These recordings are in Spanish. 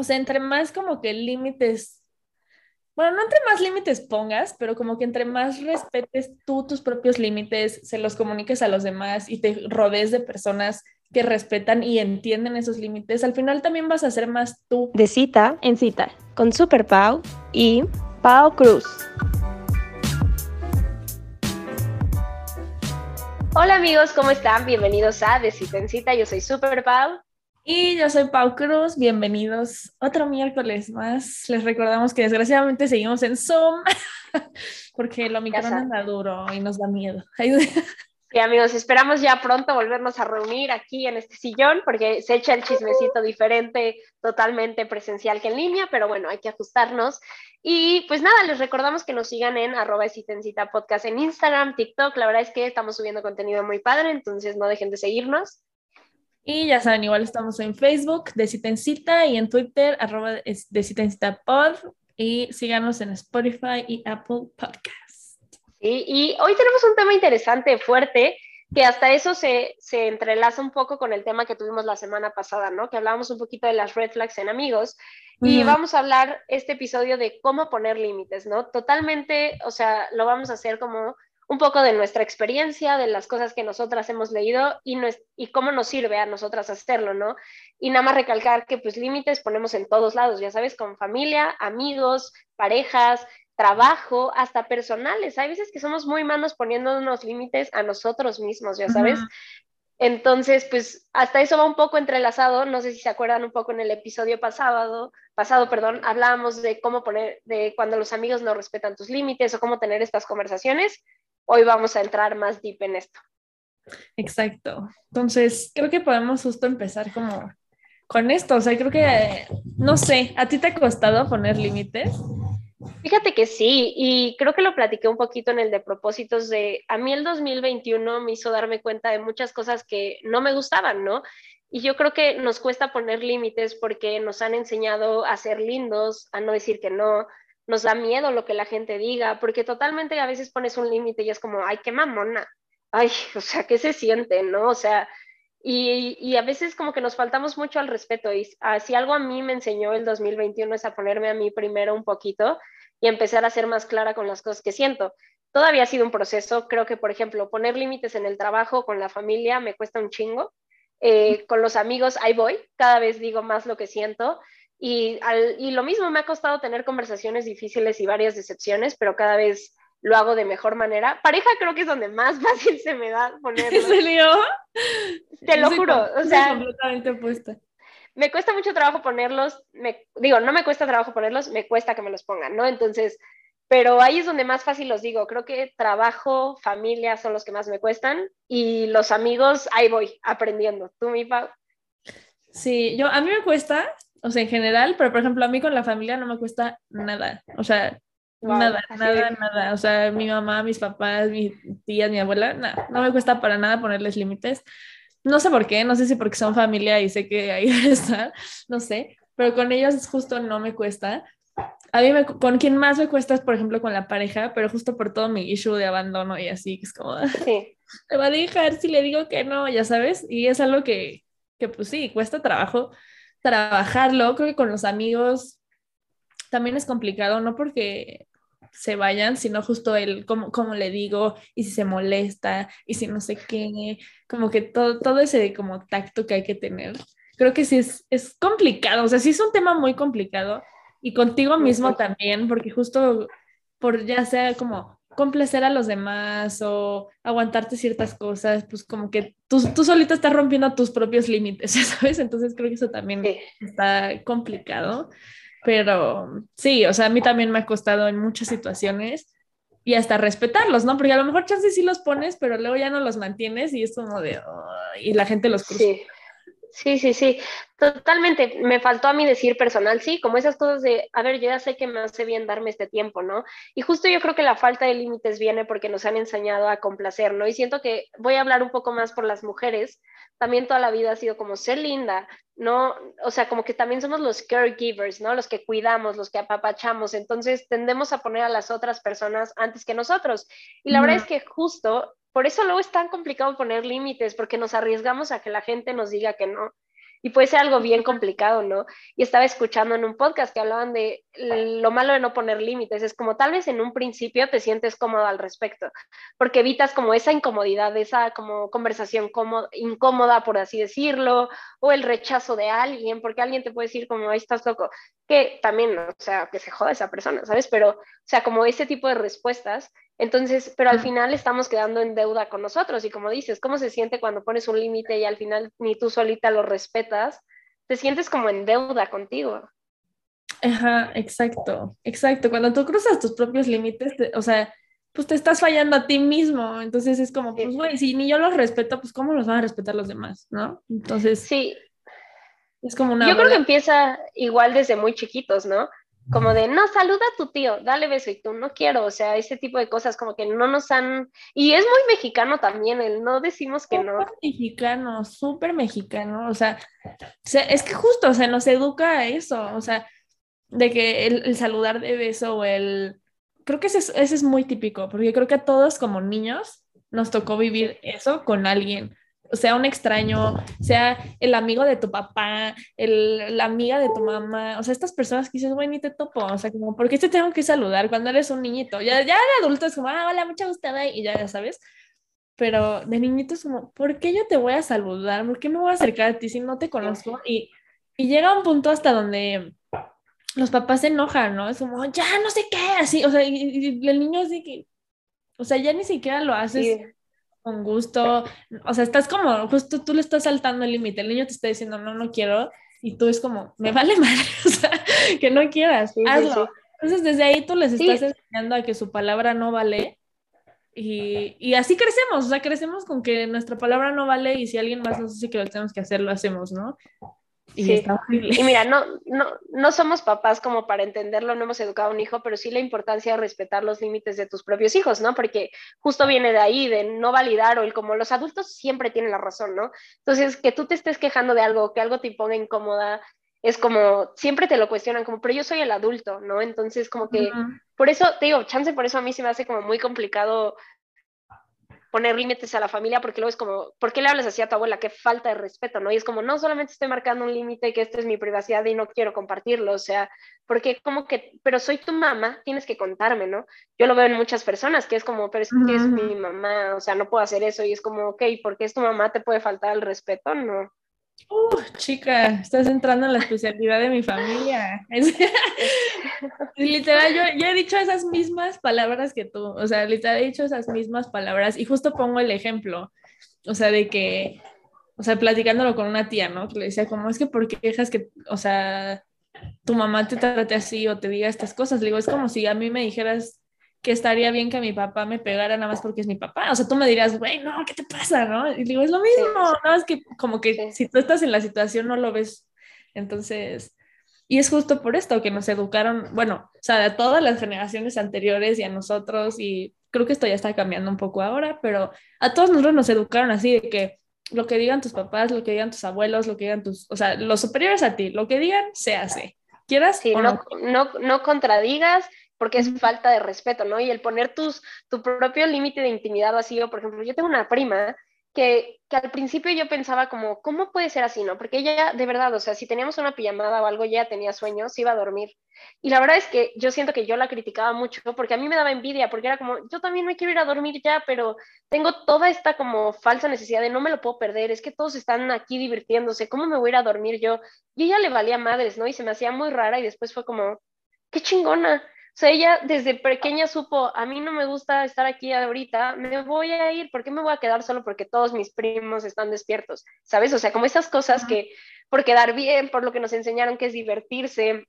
o sea, entre más como que límites, bueno, no entre más límites pongas, pero como que entre más respetes tú tus propios límites, se los comuniques a los demás y te rodees de personas que respetan y entienden esos límites, al final también vas a ser más tú. De cita en cita, con Super Pau y Pau Cruz. Hola amigos, ¿cómo están? Bienvenidos a De Cita en Cita, yo soy Super Pau. Y yo soy Pau Cruz, bienvenidos otro miércoles más. Les recordamos que desgraciadamente seguimos en Zoom porque lo Omicron anda duro y nos da miedo. Sí, amigos, esperamos ya pronto volvernos a reunir aquí en este sillón porque se echa el chismecito diferente, totalmente presencial que en línea, pero bueno, hay que ajustarnos. Y pues nada, les recordamos que nos sigan en arroba podcast en Instagram, TikTok. La verdad es que estamos subiendo contenido muy padre, entonces no dejen de seguirnos. Y ya saben, igual estamos en Facebook de Cita en Cita y en Twitter, arroba de Cita en Cita Pod. Y síganos en Spotify y Apple Podcast. Y hoy tenemos un tema interesante, fuerte, que hasta eso se, se, entrelaza un poco con el tema que tuvimos la semana pasada, ¿no? Que hablábamos un poquito de las red flags en amigos. Y vamos a hablar este episodio de cómo poner límites, ¿no? Totalmente, o sea, lo vamos a hacer como un poco de nuestra experiencia, de las cosas que nosotras hemos leído y, no y cómo nos sirve a nosotras hacerlo, ¿no? Y nada más recalcar que pues límites ponemos en todos lados, ya sabes, con familia, amigos, parejas, trabajo, hasta personales. Hay veces que somos muy malos poniendo unos límites a nosotros mismos, ya sabes. Entonces, pues hasta eso va un poco entrelazado. No sé si se acuerdan un poco en el episodio pasado, pasado, perdón, hablábamos de cómo poner, de cuando los amigos no respetan tus límites o cómo tener estas conversaciones. Hoy vamos a entrar más deep en esto. Exacto. Entonces, creo que podemos justo empezar como con esto. O sea, creo que, no sé, ¿a ti te ha costado poner límites? Fíjate que sí, y creo que lo platiqué un poquito en el de propósitos de, a mí el 2021 me hizo darme cuenta de muchas cosas que no me gustaban, ¿no? Y yo creo que nos cuesta poner límites porque nos han enseñado a ser lindos, a no decir que no, nos da miedo lo que la gente diga, porque totalmente a veces pones un límite y es como, ay, qué mamona, ay, o sea, ¿qué se siente, no? O sea, y, y, a veces como que nos faltamos mucho al respeto. Y si algo a mí me enseñó el 2021 es a ponerme a mí primero un poquito y empezar a ser más clara con las cosas que siento. Todavía ha sido un proceso. Creo que, por ejemplo, poner límites en el trabajo, con la familia, me cuesta un chingo. Eh, con los amigos, ahí voy. Cada vez digo más lo que siento. Y, y lo mismo me ha costado tener conversaciones difíciles y varias decepciones, pero cada vez lo hago de mejor manera. Pareja creo que es donde más fácil se me da ponerlo. Te lo juro, o sea, completamente opuesta. Me cuesta mucho trabajo ponerlos, me, digo, no me cuesta trabajo ponerlos, me cuesta que me los pongan, ¿no? Entonces, pero ahí es donde más fácil los digo. Creo que trabajo, familia son los que más me cuestan y los amigos, ahí voy aprendiendo. ¿Tú, mi Pau? Sí, yo, a mí me cuesta, o sea, en general, pero por ejemplo, a mí con la familia no me cuesta nada. O sea, nada, nada, nada. O sea, mi mamá, mis papás, mi tía, mi abuela, nada, no me cuesta para nada ponerles límites. No sé por qué, no sé si porque son familia y sé que ahí está, no sé, pero con ellos justo no me cuesta. A mí me, con quien más me cuesta es, por ejemplo, con la pareja, pero justo por todo mi issue de abandono y así, es como, sí. me va a dejar si le digo que no, ya sabes, y es algo que, que pues sí, cuesta trabajo trabajarlo, creo que con los amigos también es complicado, no porque se vayan, sino justo el cómo, cómo le digo y si se molesta y si no sé qué, como que todo, todo ese como tacto que hay que tener. Creo que sí es, es complicado, o sea, sí es un tema muy complicado y contigo mismo también, porque justo por ya sea como complacer a los demás o aguantarte ciertas cosas, pues como que tú, tú solita estás rompiendo tus propios límites, ¿sabes? Entonces creo que eso también está complicado. Pero sí, o sea, a mí también me ha costado en muchas situaciones y hasta respetarlos, ¿no? Porque a lo mejor chances sí los pones, pero luego ya no los mantienes y es como de, y la gente los cruza. Sí. Sí, sí, sí, totalmente. Me faltó a mí decir personal, sí, como esas cosas de, a ver, yo ya sé que me hace bien darme este tiempo, ¿no? Y justo yo creo que la falta de límites viene porque nos han enseñado a complacer, ¿no? Y siento que voy a hablar un poco más por las mujeres, también toda la vida ha sido como ser linda, ¿no? O sea, como que también somos los caregivers, ¿no? Los que cuidamos, los que apapachamos, entonces tendemos a poner a las otras personas antes que nosotros. Y la verdad es que justo por eso luego es tan complicado poner límites, porque nos arriesgamos a que la gente nos diga que no. y puede ser algo bien complicado, ¿no? Y estaba escuchando en un podcast que hablaban de lo malo de no poner límites, es como tal vez en un principio te sientes cómodo al respecto, porque evitas como esa incomodidad, esa como conversación incómoda, por así decirlo, o el rechazo de alguien, porque alguien te puede decir como, ahí estás loco, que también, o sea, que se joda esa persona, ¿sabes? Pero, o sea, como ese tipo de respuestas, entonces, pero al final estamos quedando en deuda con nosotros y como dices, ¿cómo se siente cuando pones un límite y al final ni tú solita lo respetas? Te sientes como en deuda contigo. Ajá, exacto, exacto. Cuando tú cruzas tus propios límites, o sea, pues te estás fallando a ti mismo. Entonces es como, pues, güey, si ni yo los respeto, pues ¿cómo los van a respetar los demás? ¿No? Entonces. Sí. Es como una. Yo creo que empieza igual desde muy chiquitos, ¿no? Como de, no, saluda a tu tío, dale beso y tú no quiero, o sea, ese tipo de cosas como que no nos han... Y es muy mexicano también, el no decimos que no. mexicano, súper mexicano, o sea, es que justo, o sea, nos educa a eso, o sea, de que el, saludar de beso o el... Creo que ese es, ese es muy típico, porque creo que a todos como niños nos tocó vivir eso con alguien, sea, un extraño, sea el amigo de tu papá, el, la amiga de tu mamá, o sea, estas personas que dices, güey, ni te topo, o sea, como, ¿por qué te tengo que saludar cuando eres un niñito? Ya, ya de adulto es como, ah, hola, mucha gustada, y ya, ya sabes, pero de niñito es como, ¿por qué yo te voy a saludar? ¿Por qué me voy a acercar a ti si no te conozco? Y, y llega un punto hasta donde los papás se enojan, ¿no? Es como, ya no sé qué, así, o sea, y, el niño así que, o sea, ya ni siquiera lo haces con gusto, o sea, estás como, justo tú le estás saltando el límite, el niño te está diciendo, no, no quiero, y tú es como, me vale madre, o sea, que no quieras, hazlo. Entonces, desde ahí tú les estás enseñando a que su palabra no vale. Y, y, así crecemos, o sea, crecemos con que nuestra palabra no vale y si alguien más nos dice que lo tenemos que hacer, lo hacemos, ¿no? Y, y mira, no, no, no somos papás como para entenderlo, no hemos educado a un hijo, pero sí la importancia de respetar los límites de tus propios hijos, ¿no? Porque justo viene de ahí, de no validar o el como los adultos siempre tienen la razón, ¿no? Entonces, que tú te estés quejando de algo, que algo te ponga incómoda, es como, siempre te lo cuestionan, como, pero yo soy el adulto, ¿no? Entonces, como que, por eso, te digo, chance, por eso a mí se me hace como muy complicado poner límites a la familia, porque luego es como, ¿por qué le hablas así a tu abuela? Qué falta de respeto, ¿no? Y es como, no solamente estoy marcando un límite, que esta es mi privacidad y no quiero compartirlo, o sea, porque como que, pero soy tu mamá, tienes que contarme, ¿no? Yo lo veo en muchas personas, que es como, pero es que es mi mamá, o sea, no puedo hacer eso, y es como, ok, porque es tu mamá, te puede faltar el respeto, no. Uh, chica, estás entrando en la especialidad de mi familia. literal, yo, he dicho esas mismas palabras que tú, o sea, literal he dicho esas mismas palabras y justo pongo el ejemplo, o sea, de que, o sea, platicándolo con una tía, ¿no? Que le decía, como es que, ¿por qué dejas que, o sea, tu mamá te trate así o te diga estas cosas? Le digo, es como si a mí me dijeras que estaría bien que mi papá me pegara nada más porque es mi papá. O sea, tú me dirías, güey, no, ¿qué te pasa? ¿No? Y digo, es lo mismo, nada más que como que si tú estás en la situación no lo ves. Entonces, y es justo por esto que nos educaron, bueno, o sea, a todas las generaciones anteriores y a nosotros, y creo que esto ya está cambiando un poco ahora, pero a todos nosotros nos educaron así de que lo que digan tus papás, lo que digan tus abuelos, lo que digan tus, o sea, los superiores a ti, lo que digan, se hace. ¿Quieras? Sí, no, no, no, no contradigas porque es falta de respeto, ¿no? Y el poner tus, tu propio límite de intimidad vacío, por ejemplo, yo tengo una prima que, que, al principio yo pensaba como, ¿cómo puede ser así, no? Porque ella, de verdad, o sea, si teníamos una pijamada o algo, ya tenía sueños, iba a dormir. Y la verdad es que yo siento que yo la criticaba mucho porque a mí me daba envidia, porque era como, yo también me quiero ir a dormir ya, pero tengo toda esta como falsa necesidad de no me lo puedo perder, es que todos están aquí divirtiéndose, ¿cómo me voy a ir a dormir yo? Y ella le valía madres, ¿no? Y se me hacía muy rara y después fue como, qué chingona. Sea, ella desde pequeña supo, a mí no me gusta estar aquí ahorita, me voy a ir, ¿por qué me voy a quedar solo porque todos mis primos están despiertos? ¿Sabes? O sea, como esas cosas que por quedar bien, por lo que nos enseñaron que es divertirse.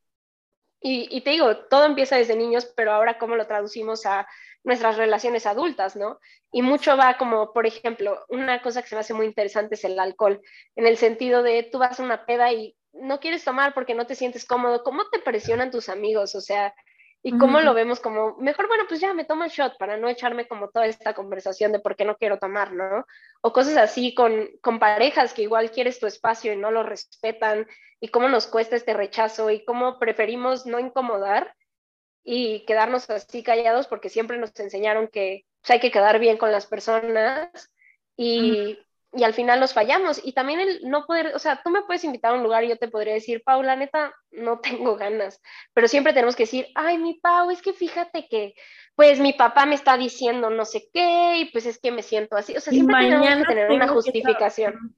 Y, y te digo, todo empieza desde niños, pero ahora cómo lo traducimos a nuestras relaciones adultas, ¿no? Y mucho va como, por ejemplo, una cosa que se me hace muy interesante es el alcohol, en el sentido de tú vas a una peda y no quieres tomar porque no te sientes cómodo, ¿cómo te presionan tus amigos? O sea, y cómo lo vemos como, mejor, bueno, pues ya me tomo el shot para no echarme como toda esta conversación de por qué no quiero tomar, ¿no? O cosas así con, con parejas que igual quieres tu espacio y no lo respetan, y cómo nos cuesta este rechazo y cómo preferimos no incomodar y quedarnos así callados porque siempre nos enseñaron que pues, hay que quedar bien con las personas y, y al final los fallamos. Y también el no poder, o sea, tú me puedes invitar a un lugar y yo te podría decir, Paula, neta, no tengo ganas, pero siempre tenemos que decir, ay, mi Pau, es que fíjate que, pues mi papá me está diciendo no sé qué, y pues es que me siento así. O sea, siempre tenemos que tener una justificación.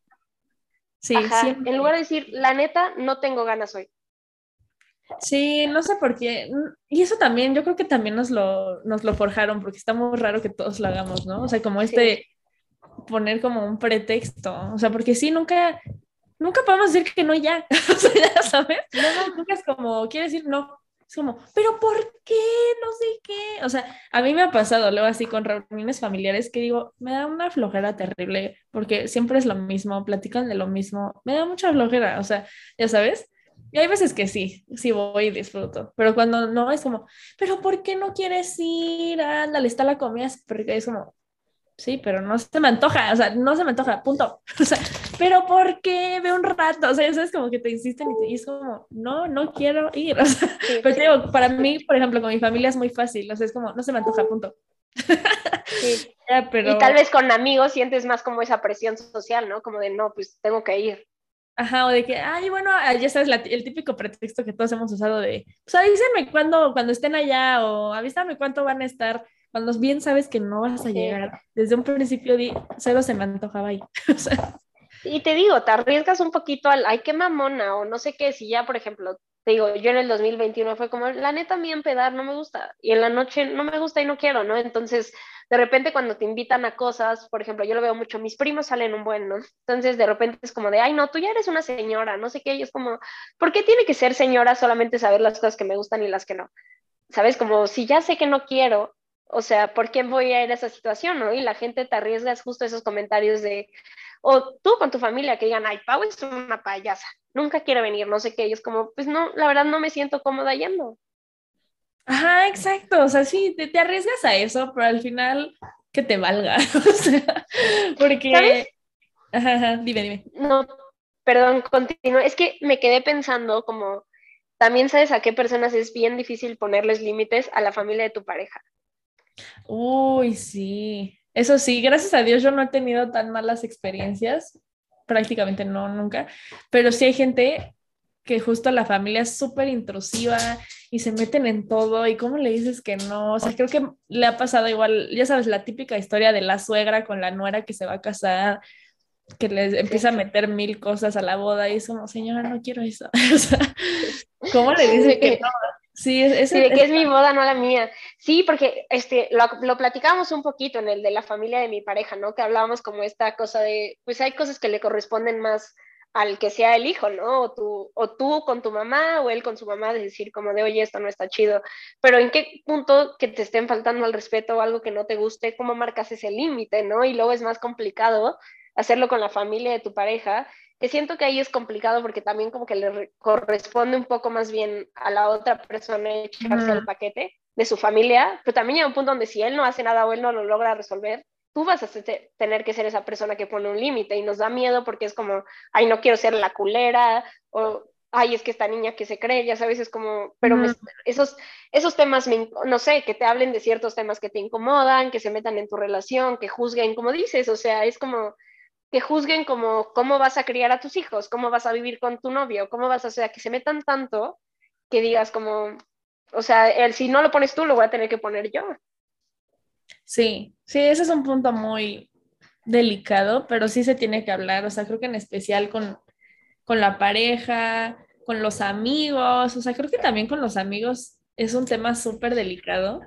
Sí, en lugar de decir, la neta, no tengo ganas hoy. Sí, no sé por qué. Y eso también, yo creo que también nos lo, nos lo forjaron, porque está muy raro que todos lo hagamos, ¿no? O sea, como este, poner como un pretexto. O sea, porque sí, nunca, nunca podemos decir que no ya. o sea, ya sabes. No, nunca es como, quiere decir no. Es como, pero ¿por qué? No sé qué. O sea, a mí me ha pasado luego así con reuniones familiares que digo, me da una flojera terrible, porque siempre es lo mismo, platican de lo mismo. Me da mucha flojera, o sea, ya sabes. Y hay veces que sí, sí voy y disfruto, pero cuando no es como, pero ¿por qué no quieres ir? Ándale, está la comida, porque es como, sí, pero no se me antoja, o sea, no se me antoja, punto. O sea, pero ¿por qué? Ve un rato, o sea, eso es como que te insisten y, te, es como, no, no quiero ir. O sea, pero te digo, para mí, por ejemplo, con mi familia es muy fácil, o sea, es como, no se me antoja, punto. Sí. pero... Y tal vez con amigos sientes más como esa presión social, ¿no? Como de, no, pues tengo que ir. Ajá, o de que, ay, bueno, ah, ya sabes, el típico pretexto que todos hemos usado de, pues avísenme cuando, cuando estén allá o avísame cuánto van a estar, cuando bien sabes que no vas a llegar. Desde un principio di, cero se me antojaba ahí. Y te digo, te arriesgas un poquito al, ay, qué mamona, o no sé qué, si ya, por ejemplo, te digo, yo en el 2021 fue como, la neta, a mí empedar no me gusta, y en la noche no me gusta y no quiero, ¿no? Entonces, de repente cuando te invitan a cosas, por ejemplo, yo lo veo mucho, mis primos salen un buen, ¿no? Entonces de repente es como de, ay, no, tú ya eres una señora, no sé qué, y es como, ¿por qué tiene que ser señora solamente saber las cosas que me gustan y las que no? ¿Sabes? Como si ya sé que no quiero, o sea, ¿por qué voy a ir a esa situación, no? Y la gente te arriesga justo esos comentarios de, o tú con tu familia que digan, ay, Pau es una payasa, nunca quiere venir, no sé qué, y es como, pues no, la verdad no me siento cómoda yendo. Ajá, exacto. O sea, sí, te, arriesgas a eso, pero al final que te valga. o sea, porque. ¿Sabes? Ajá, dime, dime. No, perdón, continúo. Es que me quedé pensando como. También sabes a qué personas es bien difícil ponerles límites a la familia de tu pareja. Uy, sí. Eso sí, gracias a Dios yo no he tenido tan malas experiencias. Prácticamente no, nunca. Pero sí hay gente que justo la familia es súper intrusiva y se meten en todo y cómo le dices que no, o sea, creo que le ha pasado igual, ya sabes, la típica historia de la suegra con la nuera que se va a casar, que les empieza a meter mil cosas a la boda y es como, señora, no quiero eso. o sea, ¿cómo le dices que no? Sí, es, sí, que es mi boda, no la mía. Sí, porque este, lo, lo platicábamos un poquito en el de la familia de mi pareja, ¿no? Que hablábamos como esta cosa de, pues hay cosas que le corresponden más al que sea el hijo, ¿no? O tú, o tú con tu mamá o él con su mamá, de decir como de, oye, esto no está chido, pero en qué punto que te estén faltando al respeto o algo que no te guste, cómo marcas ese límite, ¿no? Y luego es más complicado hacerlo con la familia de tu pareja, siento que ahí es complicado porque también como que le corresponde un poco más bien a la otra persona echarse el paquete de su familia, pero también hay un punto donde si él no hace nada o él no lo logra resolver, tú vas a tener que ser esa persona que pone un límite y nos da miedo porque es como, ay, no quiero ser la culera o, ay, es que esta niña que se cree, ya sabes, es como, pero esos, esos temas, no sé, que te hablen de ciertos temas que te incomodan, que se metan en tu relación, que juzguen, como dices, o sea, es como que juzguen como cómo vas a criar a tus hijos, cómo vas a vivir con tu novio, cómo vas a, o sea, que se metan tanto que digas como, o sea, el, si no lo pones tú, lo voy a tener que poner yo. Sí, sí, ese es un punto muy delicado, pero sí se tiene que hablar, o sea, creo que en especial con, con la pareja, con los amigos, o sea, creo que también con los amigos es un tema súper delicado,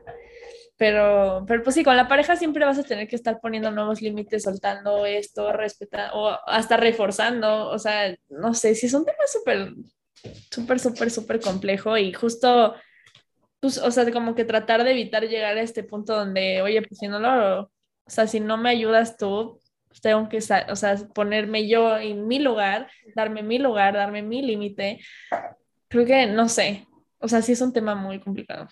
pero, pero pues sí, con la pareja siempre vas a tener que estar poniendo nuevos límites, soltando esto, respetando, o hasta reforzando, o sea, no sé, si es un tema súper, súper, súper, súper complejo y justo pues, o sea, como que tratar de evitar llegar a este punto donde, oye, pues si no lo, o sea, si no me ayudas tú, pues, tengo que, o sea, ponerme yo en mi lugar, darme mi lugar, darme mi límite. Creo que, no sé, o sea, sí es un tema muy complicado.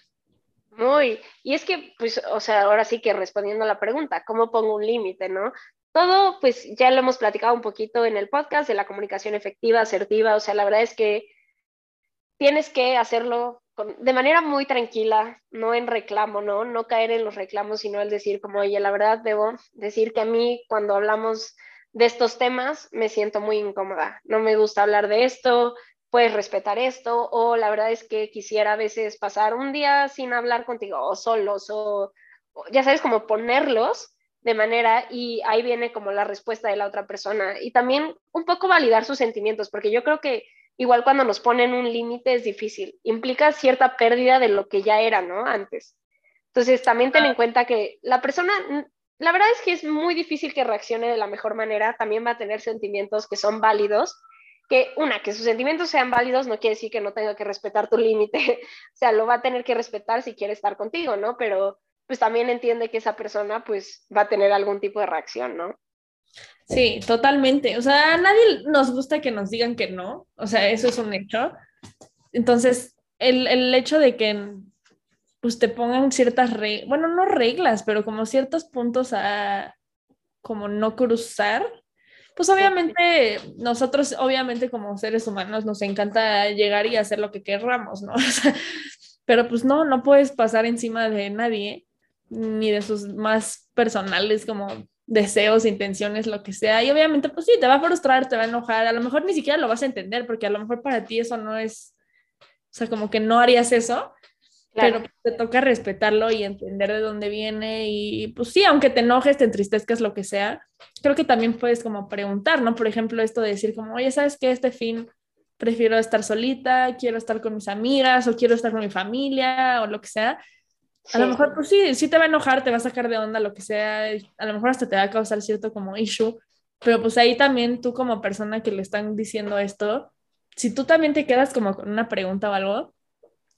Muy, y es que, pues, o sea, ahora sí que respondiendo a la pregunta, ¿cómo pongo un límite, no? Todo, pues, ya lo hemos platicado un poquito en el podcast de la comunicación efectiva, asertiva, o sea, la verdad es que tienes que hacerlo de manera muy tranquila, no en reclamo, ¿no? No caer en los reclamos, sino el decir como, oye, la verdad debo decir que a mí cuando hablamos de estos temas me siento muy incómoda, no me gusta hablar de esto, puedes respetar esto, o la verdad es que quisiera a veces pasar un día sin hablar contigo, o solos, o, ya sabes, como ponerlos de manera, y ahí viene como la respuesta de la otra persona, y también un poco validar sus sentimientos, porque yo creo que igual cuando nos ponen un límite es difícil, implica cierta pérdida de lo que ya era, ¿no? Antes. Entonces, también ten en cuenta que la persona la verdad es que es muy difícil que reaccione de la mejor manera, también va a tener sentimientos que son válidos, que una, que sus sentimientos sean válidos no quiere decir que no tenga que respetar tu límite, o sea, lo va a tener que respetar si quiere estar contigo, ¿no? Pero pues también entiende que esa persona pues va a tener algún tipo de reacción, ¿no? Sí, totalmente. O sea, a nadie nos gusta que nos digan que no, o sea, eso es un hecho. Entonces, el, el hecho de que pues te pongan ciertas reglas, bueno, no reglas, pero como ciertos puntos a como no cruzar, pues obviamente nosotros, obviamente como seres humanos nos encanta llegar y hacer lo que querramos, ¿no? pero pues no, no puedes pasar encima de nadie, ni de sus más personales como deseos, intenciones, lo que sea. Y obviamente, pues sí, te va a frustrar, te va a enojar, a lo mejor ni siquiera lo vas a entender, porque a lo mejor para ti eso no es, o sea, como que no harías eso, pero te toca respetarlo y entender de dónde viene y pues sí, aunque te enojes, te entristezcas, lo que sea, creo que también puedes como preguntar, ¿no? Por ejemplo, esto de decir como, oye, ¿sabes qué? Este fin prefiero estar solita, quiero estar con mis amigas o quiero estar con mi familia o lo que sea. A lo mejor, pues sí, sí te va a enojar, te va a sacar de onda, lo que sea, a lo mejor hasta te va a causar cierto como issue, pero pues ahí también tú como persona que le están diciendo esto, si tú también te quedas como con una pregunta o algo,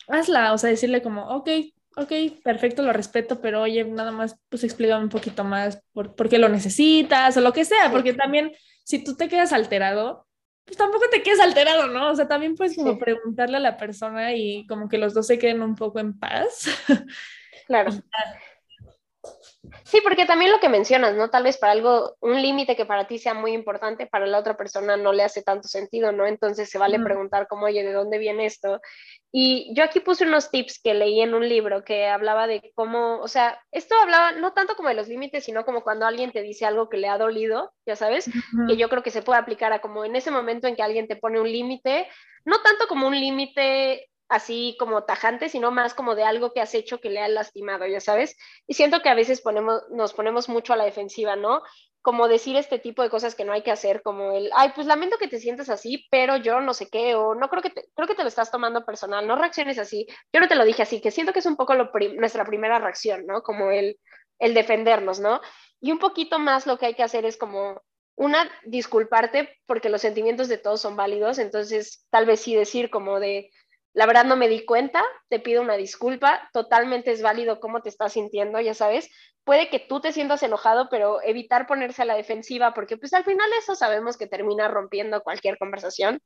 hazla, o sea, decirle como, ok, ok, perfecto, lo respeto, pero oye, nada más, pues explícame un poquito más por, por qué lo necesitas o lo que sea, porque también si tú te quedas alterado, pues tampoco te quedes alterado, ¿no? O sea, también puedes como preguntarle a la persona y como que los dos se queden un poco en paz. Claro. Sí, porque también lo que mencionas, ¿no? Tal vez para algo, un límite que para ti sea muy importante, para la otra persona no le hace tanto sentido, ¿no? Entonces se vale preguntar como, oye, ¿de dónde viene esto? Y yo aquí puse unos tips que leí en un libro que hablaba de cómo, o sea, esto hablaba no tanto como de los límites, sino como cuando alguien te dice algo que le ha dolido, ya sabes, que yo creo que se puede aplicar a como en ese momento en que alguien te pone un límite, no tanto como un límite así como tajante, sino más como de algo que has hecho que le ha lastimado, ya sabes. Y siento que a veces ponemos, nos ponemos mucho a la defensiva, ¿no? Como decir este tipo de cosas que no hay que hacer, como el, ay, pues lamento que te sientas así, pero yo no sé qué, o no creo que te, creo que te lo estás tomando personal, no reacciones así. Yo no te lo dije así, que siento que es un poco nuestra primera reacción, ¿no? Como el, el defendernos, ¿no? Y un poquito más lo que hay que hacer es como una, disculparte porque los sentimientos de todos son válidos, entonces tal vez sí decir como de, la verdad no me di cuenta, te pido una disculpa, totalmente es válido cómo te estás sintiendo, ya sabes. Puede que tú te sientas enojado, pero evitar ponerse a la defensiva, porque pues al final eso sabemos que termina rompiendo cualquier conversación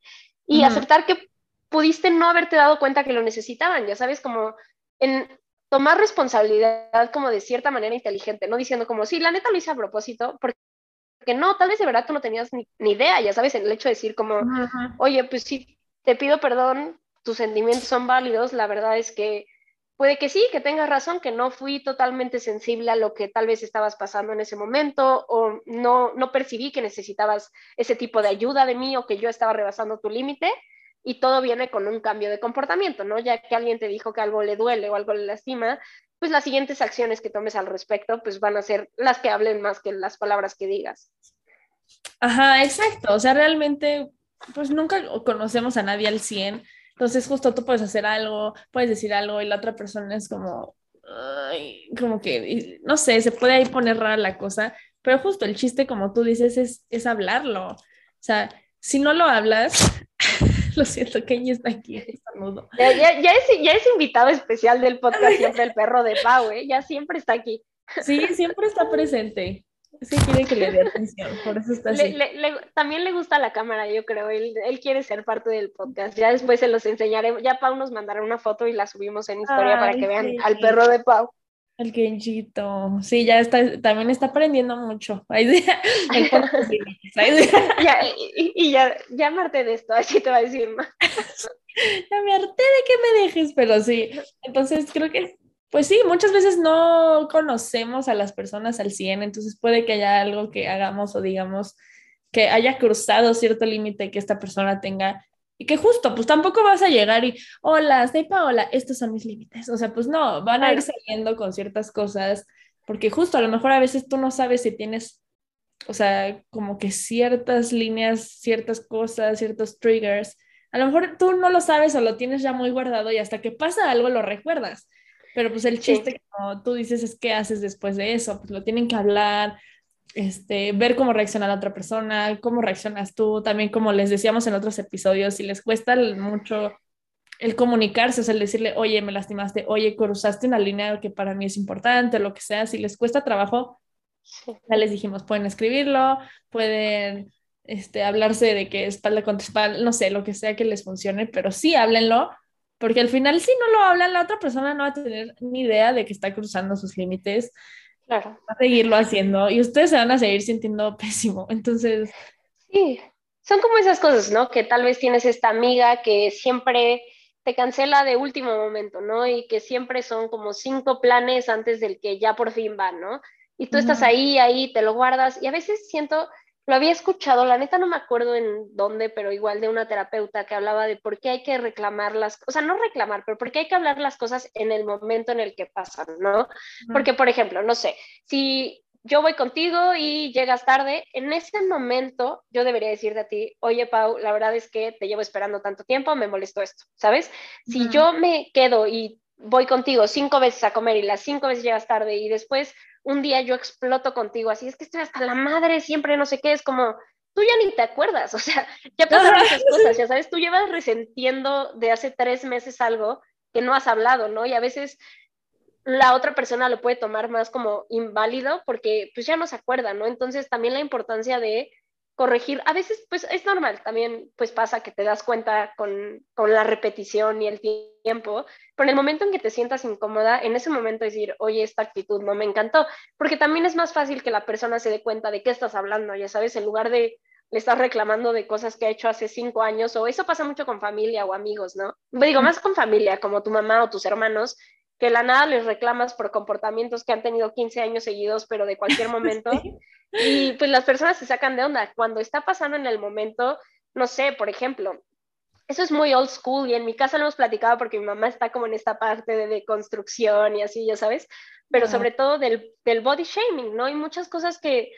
y aceptar que pudiste no haberte dado cuenta que lo necesitaban, ya sabes, como en tomar responsabilidad como de cierta manera inteligente, no diciendo como, sí, la neta lo hice a propósito, porque no, tal vez de verdad tú no tenías ni, idea, ya sabes, el hecho de decir como, oye, pues sí, te pido perdón tus sentimientos son válidos, la verdad es que puede que sí, que tengas razón, que no fui totalmente sensible a lo que tal vez estabas pasando en ese momento o no, no percibí que necesitabas ese tipo de ayuda de mí o que yo estaba rebasando tu límite y todo viene con un cambio de comportamiento, ¿no? Ya que alguien te dijo que algo le duele o algo le lastima, pues las siguientes acciones que tomes al respecto pues van a ser las que hablen más que las palabras que digas. Ajá, exacto. O sea, realmente pues nunca conocemos a nadie al 100 entonces justo tú puedes hacer algo, puedes decir algo y la otra persona es como, como que, no sé, se puede ahí poner rara la cosa, pero justo el chiste, como tú dices, es, es hablarlo. O sea, si no lo hablas, lo siento, Kenny está aquí, Ya, ya, ya, es, ya es invitado especial del podcast siempre el perro de Pau, ¿eh? Ya siempre está aquí. Sí, siempre está presente. Sí, quiere que le dé atención, por eso está así. también le gusta la cámara, yo creo. Él, él, quiere ser parte del podcast. Ya después se los enseñaré. Ya Pau nos mandará una foto y la subimos en historia para que vean al perro de Pau. El quenchito. Sí, ya está, también está aprendiendo mucho. ya, y, y, ya, ya me harté de esto, así te va a decir, ¿no? ya me harté de que me dejes, pero sí. Entonces creo que pues sí, muchas veces no conocemos a las personas al 100, entonces puede que haya algo que hagamos o digamos que haya cruzado cierto límite que esta persona tenga y que justo, pues tampoco vas a llegar y, hola, soy Paola, estos son mis límites. O sea, pues no, van a ir saliendo con ciertas cosas, porque justo a lo mejor a veces tú no sabes si tienes, o sea, como que ciertas líneas, ciertas cosas, ciertos triggers. A lo mejor tú no lo sabes o lo tienes ya muy guardado y hasta que pasa algo lo recuerdas. Pero pues el chiste, como tú dices, es qué haces después de eso. Pues lo tienen que hablar, este, ver cómo reacciona la otra persona, cómo reaccionas tú, también como les decíamos en otros episodios, si les cuesta mucho el comunicarse, o sea, el decirle, oye, me lastimaste, oye, cruzaste una línea que para mí es importante, lo que sea, si les cuesta trabajo, ya les dijimos, pueden escribirlo, pueden este, hablarse de que espalda contra espalda, no sé, lo que sea que les funcione, pero sí háblenlo, porque al final si no lo hablan, la otra persona no va a tener ni idea de que está cruzando sus límites Claro. a seguirlo haciendo y ustedes se van a seguir sintiendo pésimo. Entonces. Sí, son como esas cosas, ¿no? Que tal vez tienes esta amiga que siempre te cancela de último momento, ¿no? Y que siempre son como cinco planes antes del que ya por fin van, ¿no? Y tú estás ahí, ahí, te lo guardas y a veces siento lo había escuchado, la neta no me acuerdo en dónde, pero igual de una terapeuta que hablaba de por qué hay que reclamar las, o sea, no reclamar, pero por qué hay que hablar las cosas en el momento en el que pasan, ¿no? Porque, por ejemplo, no sé, si yo voy contigo y llegas tarde, en ese momento yo debería decirte a ti, oye, Pau, la verdad es que te llevo esperando tanto tiempo, me molestó esto, ¿sabes? Si yo me quedo y voy contigo cinco veces a comer y las cinco veces llegas tarde y después un día yo exploto contigo, así es que estoy hasta la madre, siempre no sé qué, es como, tú ya ni te acuerdas, o sea, ya pasaron muchas cosas, ya sabes, tú llevas resentiendo de hace tres meses algo que no has hablado, ¿no? Y a veces la otra persona lo puede tomar más como inválido porque pues ya no se acuerda, ¿no? Entonces también la importancia de corregir, a veces pues es normal, también pues pasa que te das cuenta con, con, la repetición y el tiempo, pero en el momento en que te sientas incómoda, en ese momento decir, oye, esta actitud no me encantó, porque también es más fácil que la persona se dé cuenta de qué estás hablando, ya sabes, en lugar de le estás reclamando de cosas que ha hecho hace cinco años, o eso pasa mucho con familia o amigos, ¿no? Digo, más con familia, como tu mamá o tus hermanos, que la nada les reclamas por comportamientos que han tenido 15 años seguidos, pero de cualquier momento. Y pues las personas se sacan de onda. Cuando está pasando en el momento, no sé, por ejemplo, eso es muy old school y en mi casa lo hemos platicado porque mi mamá está como en esta parte de deconstrucción y así, ya sabes, pero sobre todo del, del, body shaming, ¿no? Hay muchas cosas que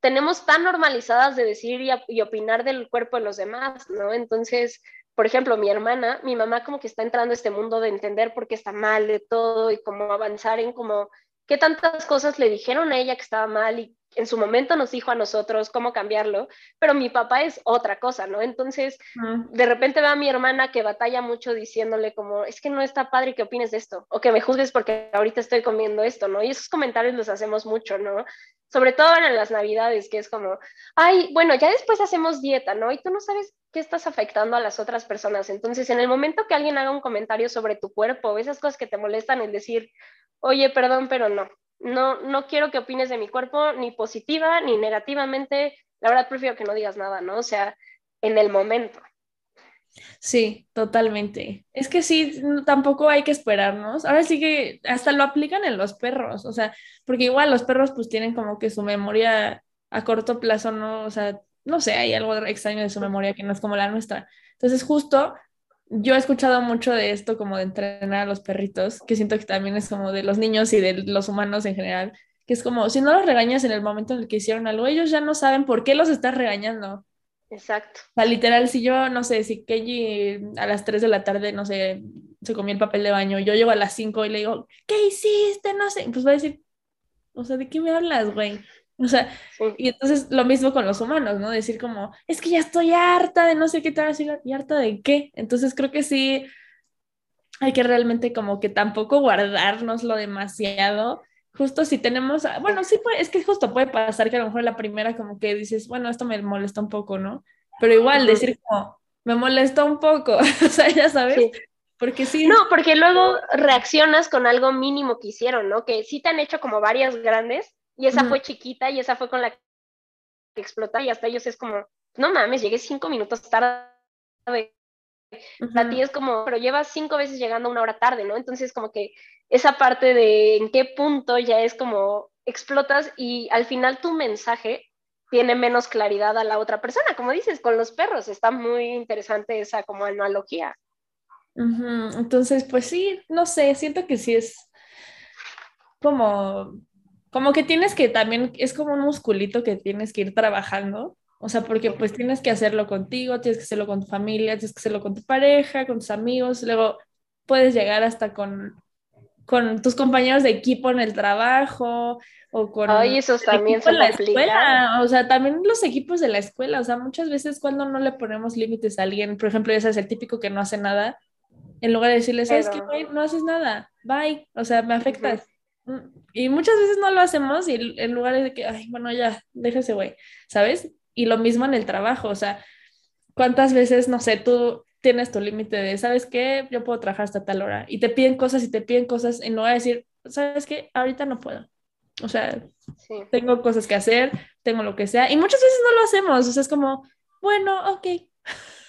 tenemos tan normalizadas de decir y, y opinar del cuerpo de los demás, ¿no? Entonces, por ejemplo, mi hermana, mi mamá como que está entrando a este mundo de entender por qué está mal de todo y cómo avanzar en como qué tantas cosas le dijeron a ella que estaba mal y en su momento nos dijo a nosotros cómo cambiarlo, pero mi papá es otra cosa, ¿no? Entonces, de repente va a mi hermana que batalla mucho diciéndole como, es que no está padre que opines de esto, o que me juzgues porque ahorita estoy comiendo esto, ¿no? Y esos comentarios los hacemos mucho, ¿no? Sobre todo en las navidades, que es como, ay, bueno, ya después hacemos dieta, ¿no? Y tú no sabes qué estás afectando a las otras personas. Entonces, en el momento que alguien haga un comentario sobre tu cuerpo, esas cosas que te molestan, el decir, oye, perdón, pero no, no, no quiero que opines de mi cuerpo ni positiva ni negativamente. La verdad prefiero que no digas nada, ¿no? O sea, en el momento. Sí, totalmente. Es que sí, tampoco hay que esperarnos. Ahora sí que hasta lo aplican en los perros, o sea, porque igual los perros pues tienen como que su memoria a corto plazo, ¿no? O sea, no sé, hay algo extraño de su memoria que no es como la nuestra. Entonces, justo yo he escuchado mucho de esto como de entrenar a los perritos, que siento que también es como de los niños y de los humanos en general, que es como, si no los regañas en el momento en el que hicieron algo, ellos ya no saben por qué los estás regañando. Exacto. O sea, literal, si yo, no sé, si Keiji a las 3 de la tarde, no sé, se comió el papel de baño, yo llego a las 5 y le digo, ¿qué hiciste? No sé, pues va a decir, o sea, ¿de qué me hablas, güey? O sea, y entonces lo mismo con los humanos, ¿no? Decir como, es que ya estoy harta de no sé qué te va a decir, ¿y harta de qué? Entonces creo que sí hay que realmente como que tampoco guardárnoslo demasiado. Justo si tenemos, ah, bueno, sí, puede, es que justo puede pasar que a lo mejor la primera como que dices, bueno, esto me molesta un poco, ¿no? Pero igual decir como, me molesta un poco, o sea, ya sabes. Porque sí. No, porque luego reaccionas con algo mínimo que hicieron, ¿no? Que sí te han hecho como varias grandes, y esa fue chiquita y esa fue con la que explota y hasta ellos es como, no mames, llegué cinco minutos tarde. A ti es como, pero llevas cinco veces llegando una hora tarde, ¿no? Entonces como que esa parte de en qué punto ya es como explotas y al final tu mensaje tiene menos claridad a la otra persona, como dices, con los perros, está muy interesante esa como analogía. Entonces, pues sí, no sé, siento que sí es como, como que tienes que también, es como un musculito que tienes que ir trabajando, o sea, porque pues tienes que hacerlo contigo, tienes que hacerlo con tu familia, tienes que hacerlo con tu pareja, con tus amigos, luego puedes llegar hasta con, con tus compañeros de equipo en el trabajo o con Ay, esos también son la escuela, o sea, también los equipos de la escuela, o sea, muchas veces cuando no le ponemos límites a alguien, por ejemplo, ese es el típico que no hace nada, en lugar de decirle, ¿sabes qué, No haces nada, bye, o sea, me afectas. Mm, y muchas veces no lo hacemos y en lugar de que, ay, bueno, ya, déjese, güey, ¿sabes? Y lo mismo en el trabajo, o sea, ¿cuántas veces, no sé, tú tienes tu límite de, ¿sabes qué? Yo puedo trabajar hasta tal hora. Y te piden cosas y te piden cosas y no voy a decir, ¿sabes qué? Ahorita no puedo. O sea, tengo cosas que hacer, tengo lo que sea. Y muchas veces no lo hacemos. O sea, es como, bueno, ok.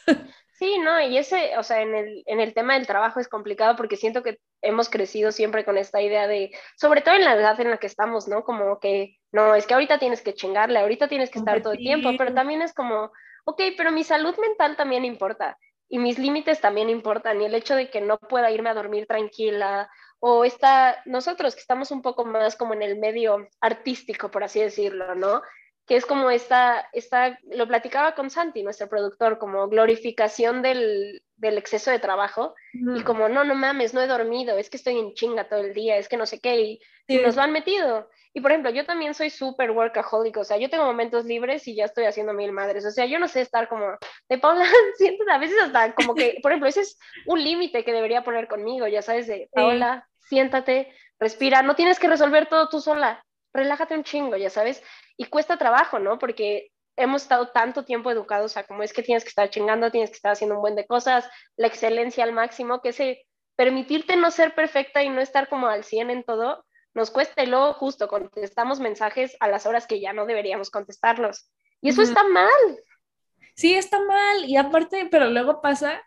Sí, no, y ese, o sea, en el, en el tema del trabajo es complicado porque siento que hemos crecido siempre con esta idea de, sobre todo en la edad en la que estamos, ¿no? Como que, no, es que ahorita tienes que chingarle, ahorita tienes que estar todo el tiempo, pero también es como, ok, pero mi salud mental también importa y mis límites también importan y el hecho de que no pueda irme a dormir tranquila o está, nosotros que estamos un poco más como en el medio artístico, por así decirlo, ¿no? Que es como esta, esta, lo platicaba con Santi, nuestro productor, como glorificación del, del exceso de trabajo y como, no, no mames, no he dormido, es que estoy en chinga todo el día, es que no sé qué, y, nos lo han metido. Y por ejemplo, yo también soy súper workaholic, o sea, yo tengo momentos libres y ya estoy haciendo mil madres, o sea, yo no sé estar como, de Paula, siento a veces hasta como que, por ejemplo, ese es un límite que debería poner conmigo, ya sabes, de Paula, siéntate, respira, no tienes que resolver todo tú sola, relájate un chingo, ya sabes y cuesta trabajo, ¿no? Porque hemos estado tanto tiempo educados a cómo es que tienes que estar chingando, tienes que estar haciendo un buen de cosas, la excelencia al máximo, que ese permitirte no ser perfecta y no estar como al 100 en todo, nos cuesta y luego justo contestamos mensajes a las horas que ya no deberíamos contestarlos. Y eso está mal. Sí, está mal. Y aparte, pero luego pasa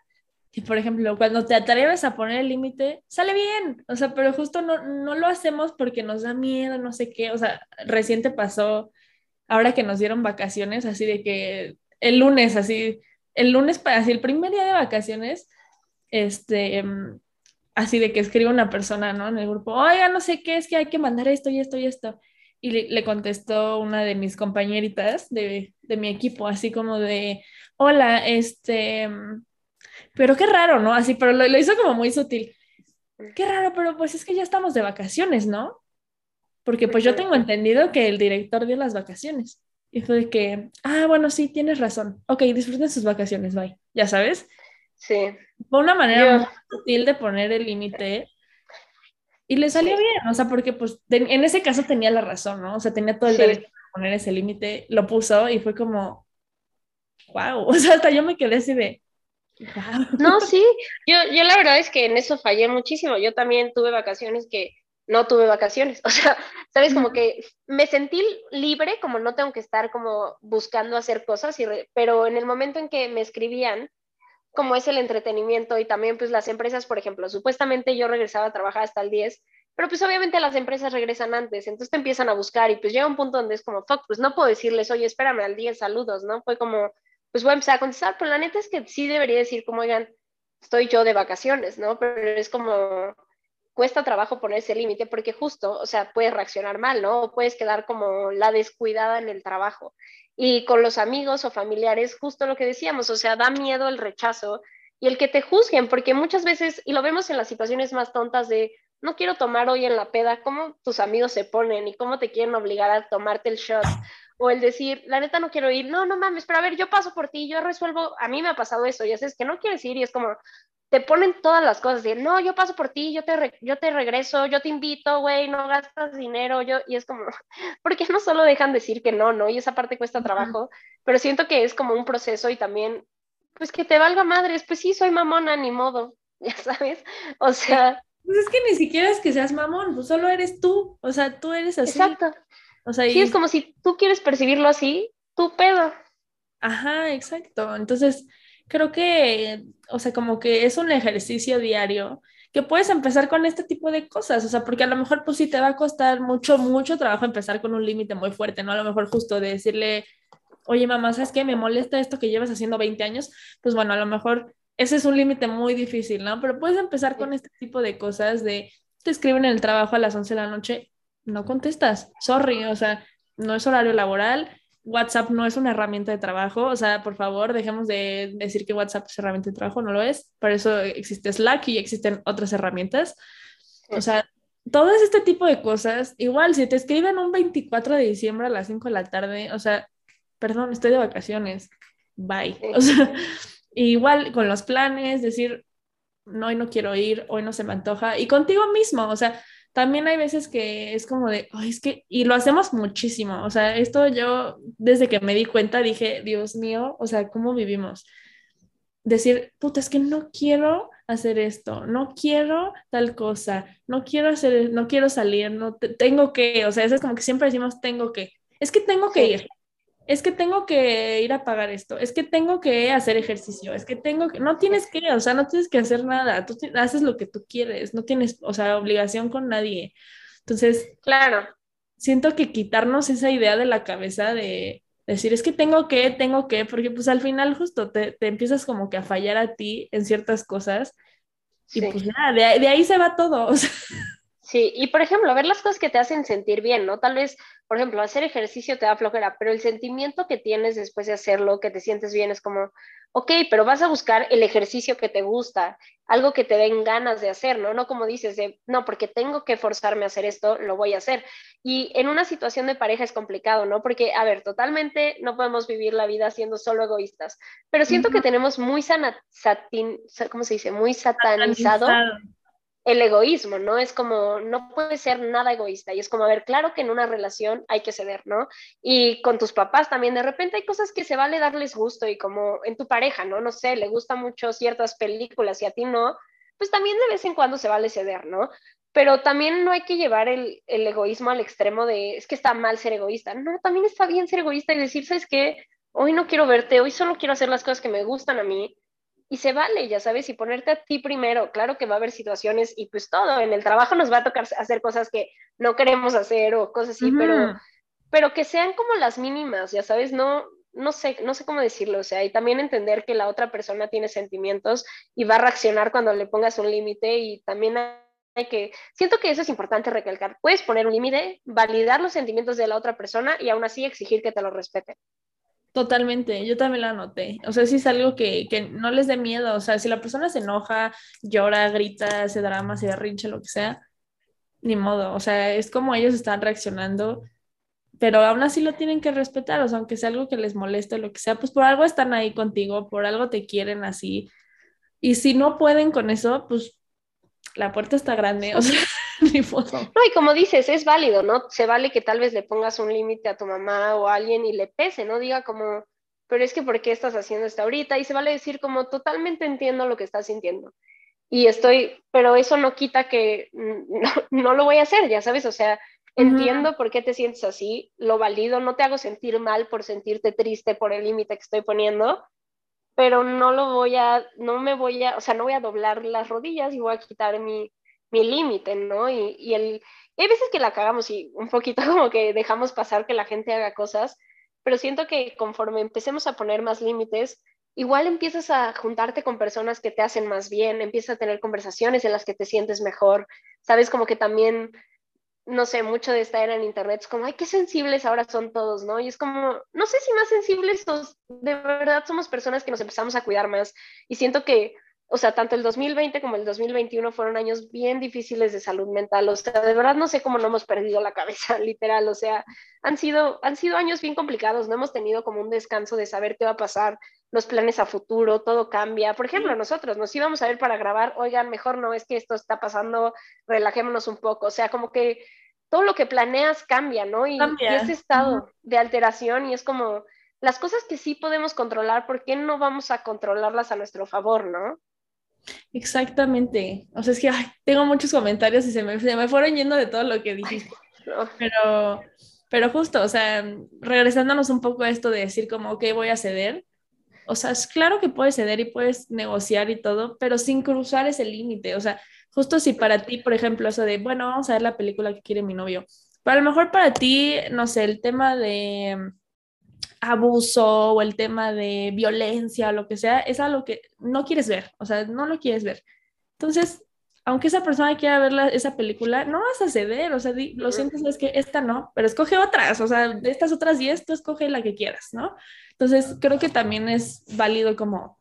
que, por ejemplo, cuando te atreves a poner el límite, sale bien. O sea, pero justo no, no lo hacemos porque nos da miedo, no sé qué. O sea, reciente pasó ahora que nos dieron vacaciones, así de que el lunes, así, el lunes, para así, el primer día de vacaciones, este, em, así de que escribe una persona, ¿no? En el grupo, oiga, no sé qué, es que hay que mandar esto y esto y esto. Y le, contestó una de mis compañeritas de, de, mi equipo, así como de, hola, este, em, pero qué raro, ¿no? Así, pero lo hizo como muy sutil. Qué raro, pero pues es que ya estamos de vacaciones, ¿no? Porque pues yo tengo entendido que el director dio las vacaciones. Y fue de que, ah, bueno, sí, tienes razón. Ok, disfruten sus vacaciones, bye. ¿Ya sabes? Sí. Fue una manera muy sutil de poner el límite. Y le salió bien, o sea, porque pues en ese caso tenía la razón, ¿no? O sea, tenía todo el derecho de poner ese límite, lo puso y fue como, wow, o sea, hasta yo me quedé así de, wow. No, sí, yo, yo la verdad es que en eso fallé muchísimo. Yo también tuve vacaciones que no tuve vacaciones. O sea, sabes, como que me sentí libre, como no tengo que estar como buscando hacer cosas, y pero en el momento en que me escribían, como es el entretenimiento y también pues las empresas, por ejemplo, supuestamente yo regresaba a trabajar hasta el 10, pero pues obviamente las empresas regresan antes, entonces te empiezan a buscar y pues llega un punto donde es como, fuck, pues no puedo decirles, oye, espérame al 10, saludos, ¿no? Fue como, pues voy a empezar a contestar, pero la neta es que sí debería decir como, oigan, estoy yo de vacaciones, ¿no? Pero es como, cuesta trabajo poner ese límite porque justo, o sea, puedes reaccionar mal, ¿no? O puedes quedar como la descuidada en el trabajo. Y con los amigos o familiares, justo lo que decíamos, o sea, da miedo el rechazo y el que te juzguen, porque muchas veces, y lo vemos en las situaciones más tontas de, no quiero tomar hoy en la peda, cómo tus amigos se ponen y cómo te quieren obligar a tomarte el shot. O el decir, la neta no quiero ir, no, no mames, pero a ver, yo paso por ti, yo resuelvo, a mí me ha pasado eso, y es que no quieres ir y es como, te ponen todas las cosas, de no, yo paso por ti, yo te, yo te regreso, yo te invito, güey, no gastas dinero, yo, y es como, ¿por qué no solo dejan decir que no, no? Y esa parte cuesta trabajo, pero siento que es como un proceso y también, pues que te valga madres, pues sí, soy mamona, ni modo, ya sabes, o sea... Pues es que ni siquiera es que seas mamón, pues solo eres tú, o sea, tú eres así. Exacto. O sea, sí, es como si tú quieres percibirlo así, tú pedo. Ajá, exacto. Entonces, creo que, o sea, como que es un ejercicio diario que puedes empezar con este tipo de cosas, o sea, porque a lo mejor pues sí te va a costar mucho, mucho trabajo empezar con un límite muy fuerte, ¿no? A lo mejor justo de decirle oye mamá, ¿sabes qué? Me molesta esto que llevas haciendo 20 años, pues bueno, a lo mejor ese es un límite muy difícil, ¿no? Pero puedes empezar con este tipo de cosas de, te escriben en el trabajo a las 11 de la noche, no contestas, sorry, o sea, no es horario laboral, WhatsApp no es una herramienta de trabajo, o sea, por favor, dejemos de decir que WhatsApp es herramienta de trabajo, no lo es, por eso existe Slack y existen otras herramientas. O sea, todo este tipo de cosas, igual, si te escriben un 24 de diciembre a las 5 de la tarde, o sea, perdón, estoy de vacaciones, bye. O sea, igual con los planes, decir, no, hoy no quiero ir, hoy no se me antoja, y contigo mismo, o sea, también hay veces que es como de, Ay, es que, y lo hacemos muchísimo, o sea, esto yo desde que me di cuenta dije, Dios mío, o sea, ¿cómo vivimos? Decir, puta, es que no quiero hacer esto, no quiero tal cosa, no quiero hacer, no quiero salir, no tengo que, o sea, eso es como que siempre decimos tengo que, es que tengo que ir, es que tengo que ir a pagar esto, es que tengo que hacer ejercicio, es que tengo que, no tienes que, o sea, no tienes que hacer nada, tú haces lo que tú quieres, no tienes, o sea, obligación con nadie. Entonces, claro, siento que quitarnos esa idea de la cabeza de decir, es que tengo que, tengo que, porque pues al final justo te, te empiezas como que a fallar a ti en ciertas cosas y pues nada, de, de, ahí se va todo. O sea. Sí, y por ejemplo, ver las cosas que te hacen sentir bien, ¿no? Tal vez, por ejemplo, hacer ejercicio te da flojera, pero el sentimiento que tienes después de hacerlo, que te sientes bien, es como, ok, pero vas a buscar el ejercicio que te gusta, algo que te den ganas de hacer, ¿no? No como dices, de, no, porque tengo que forzarme a hacer esto, lo voy a hacer. Y en una situación de pareja es complicado, ¿no? Porque, a ver, totalmente no podemos vivir la vida siendo solo egoístas, pero siento que tenemos muy, sana, ¿cómo se dice? Muy satanizado el egoísmo, ¿no? Es como, no puede ser nada egoísta. Y es como, a ver, claro que en una relación hay que ceder, ¿no? Y con tus papás también, de repente hay cosas que se vale darles gusto y como en tu pareja, ¿no? No sé, le gustan mucho ciertas películas y a ti no, pues también de vez en cuando se vale ceder, ¿no? Pero también no hay que llevar el, el egoísmo al extremo de, es que está mal ser egoísta. No, también está bien ser egoísta y decir, ¿sabes qué? Hoy no quiero verte, hoy solo quiero hacer las cosas que me gustan a mí y se vale, ya sabes, y ponerte a ti primero. Claro que va a haber situaciones y pues todo, en el trabajo nos va a tocar hacer cosas que no queremos hacer o cosas así, pero, pero que sean como las mínimas, ya sabes, no, no sé, no sé cómo decirlo, o sea, y también entender que la otra persona tiene sentimientos y va a reaccionar cuando le pongas un límite y también hay que, siento que eso es importante recalcar, puedes poner un límite, validar los sentimientos de la otra persona y aún así exigir que te lo respeten. Totalmente, yo también la anoté. O sea, si es algo que, que, no les dé miedo. O sea, si la persona se enoja, llora, grita, hace drama, se derrincha, lo que sea, ni modo. O sea, es como ellos están reaccionando, pero aún así lo tienen que respetar. O sea, aunque sea algo que les moleste, lo que sea, pues por algo están ahí contigo, por algo te quieren así. Y si no pueden con eso, pues la puerta está grande. O sea. No, y como dices, es válido, ¿no? Se vale que tal vez le pongas un límite a tu mamá o a alguien y le pese, ¿no? Diga como, pero es que ¿por qué estás haciendo esto ahorita? Y se vale decir como, totalmente entiendo lo que estás sintiendo. Y estoy, pero eso no quita que no, lo voy a hacer, ya sabes, o sea, entiendo por qué te sientes así, lo valido, no te hago sentir mal por sentirte triste por el límite que estoy poniendo, pero no lo voy a, no me voy a, o sea, no voy a doblar las rodillas y voy a quitar mi, mi límite, ¿no? Y, y, el, hay veces que la cagamos y un poquito como que dejamos pasar que la gente haga cosas, pero siento que conforme empecemos a poner más límites, igual empiezas a juntarte con personas que te hacen más bien, empiezas a tener conversaciones en las que te sientes mejor, sabes como que también, no sé, mucho de esta era en internet es como, ay, qué sensibles ahora son todos, ¿no? Y es como, no sé si más sensibles, de verdad somos personas que nos empezamos a cuidar más y siento que o sea, tanto el 2020 como el 2021 fueron años bien difíciles de salud mental, o sea, de verdad no sé cómo no hemos perdido la cabeza, literal, o sea, han sido, han sido años bien complicados, no hemos tenido como un descanso de saber qué va a pasar, los planes a futuro, todo cambia. Por ejemplo, nosotros nos íbamos a ver para grabar, oigan, mejor no es que esto está pasando, relajémonos un poco, o sea, como que todo lo que planeas cambia, ¿no? Y, y ese estado de alteración y es como las cosas que sí podemos controlar, ¿por qué no vamos a controlarlas a nuestro favor, no? Exactamente. O sea, es que tengo muchos comentarios y se me, se me fueron yendo de todo lo que dijiste. Pero, pero justo, o sea, regresándonos un poco a esto de decir como, ok, voy a ceder. O sea, es claro que puedes ceder y puedes negociar y todo, pero sin cruzar ese límite. O sea, justo si para ti, por ejemplo, eso de, bueno, vamos a ver la película que quiere mi novio. Pero a lo mejor para ti, no sé, el tema de abuso o el tema de violencia o lo que sea, es algo que no quieres ver, o sea, no lo quieres ver. Entonces, aunque esa persona quiera ver esa película, no vas a ceder, o sea, lo siento, es que esta no, pero escoge otras, o sea, de estas otras 10, tú escoge la que quieras, ¿no? Entonces, creo que también es válido como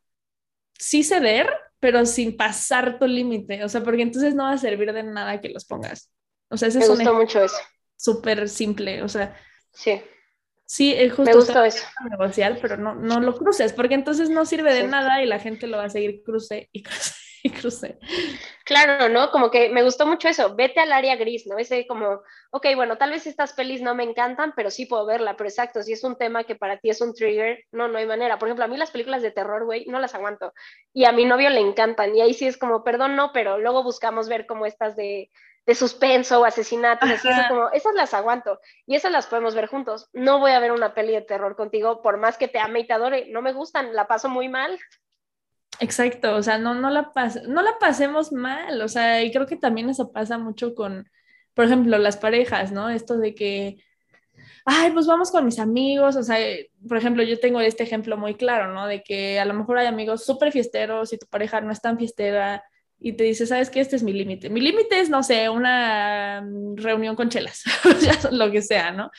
sí ceder, pero sin pasar tu límite, o sea, porque entonces no va a servir de nada que los pongas. O sea, ese Me gustó mucho eso. Súper simple, o sea. Sí. Sí, es justo Me gustó eso. negociar, pero no, no lo cruces, porque entonces no sirve de nada y la gente lo va a seguir cruce y cruce. y crucé. Claro, ¿no? Como que me gustó mucho eso, vete al área gris, ¿no? Ese como, ok, bueno, tal vez estas pelis no me encantan, pero sí puedo verla, pero exacto, si es un tema que para ti es un trigger, no, no hay manera. Por ejemplo, a mí las películas de terror, güey, no las aguanto. Y a mi novio le encantan, y ahí sí es como, perdón, no, pero luego buscamos ver como estas de, de suspenso o asesinatos, así como, esas las aguanto y esas las podemos ver juntos. No voy a ver una peli de terror contigo, por más que te ame y te adore, no me gustan, la paso muy mal. Exacto, o sea, no, no, la no la pasemos mal, o sea, y creo que también eso pasa mucho con, por ejemplo, las parejas, ¿no? Esto de que, ay, pues vamos con mis amigos, o sea, por ejemplo, yo tengo este ejemplo muy claro, ¿no? De que a lo mejor hay amigos súper fiesteros y tu pareja no es tan fiestera y te dice, ¿sabes qué? Este es mi límite. Mi límite es, no sé, una mm, reunión con chelas, lo que sea, ¿no?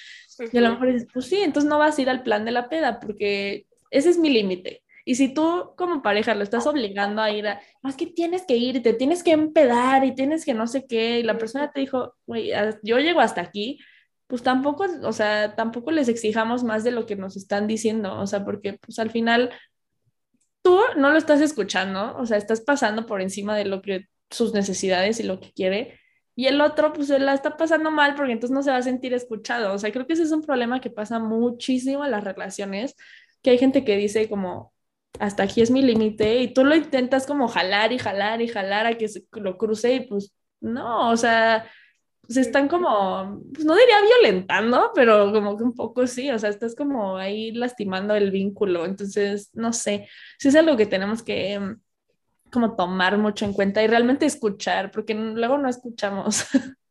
Y a lo mejor dices, pues sí, entonces no vas a ir al plan de la peda porque ese es mi límite. Y si tú como pareja lo estás obligando a ir a, más que tienes que ir, te tienes que empedar y tienes que no sé qué, y la persona te dijo, güey, yo llego hasta aquí, pues tampoco, o sea, tampoco les exijamos más de lo que nos están diciendo, o sea, porque pues al final tú no lo estás escuchando, o sea, estás pasando por encima de lo que sus necesidades y lo que quiere, y el otro pues la está pasando mal porque entonces no se va a sentir escuchado, o sea, creo que ese es un problema que pasa muchísimo en las relaciones, que hay gente que dice como, hasta aquí es mi límite y tú lo intentas como jalar y jalar y jalar a que se lo cruce y pues no, o sea, se están como, pues no diría violentando, pero como que un poco sí, o sea, estás como ahí lastimando el vínculo, entonces, no sé, sí es algo que tenemos que mm, como tomar mucho en cuenta y realmente escuchar, porque luego no escuchamos.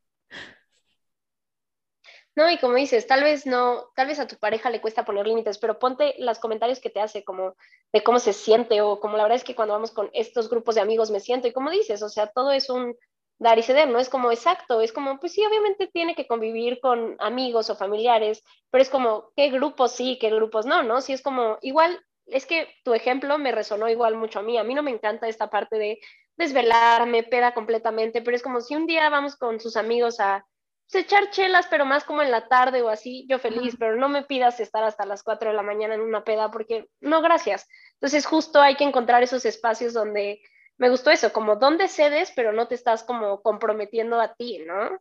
No, y como dices, tal vez no, tal vez a tu pareja le cuesta poner límites, pero ponte los comentarios que te hace como de cómo se siente o como la verdad es que cuando vamos con estos grupos de amigos me siento y como dices, o sea, todo es un dar y ceder, no es como exacto, es como, pues sí, obviamente tiene que convivir con amigos o familiares, pero es como, ¿qué grupos sí, qué grupos no, no? Si es como, igual, es que tu ejemplo me resonó igual mucho a mí, a mí no me encanta esta parte de desvelarme, peda completamente, pero es como si un día vamos con sus amigos a pues, echar chelas, pero más como en la tarde o así, yo feliz, pero no me pidas estar hasta las 4 de la mañana en una peda porque no, gracias. Entonces justo hay que encontrar esos espacios donde me gustó eso, como donde cedes, pero no te estás como comprometiendo a ti, ¿no?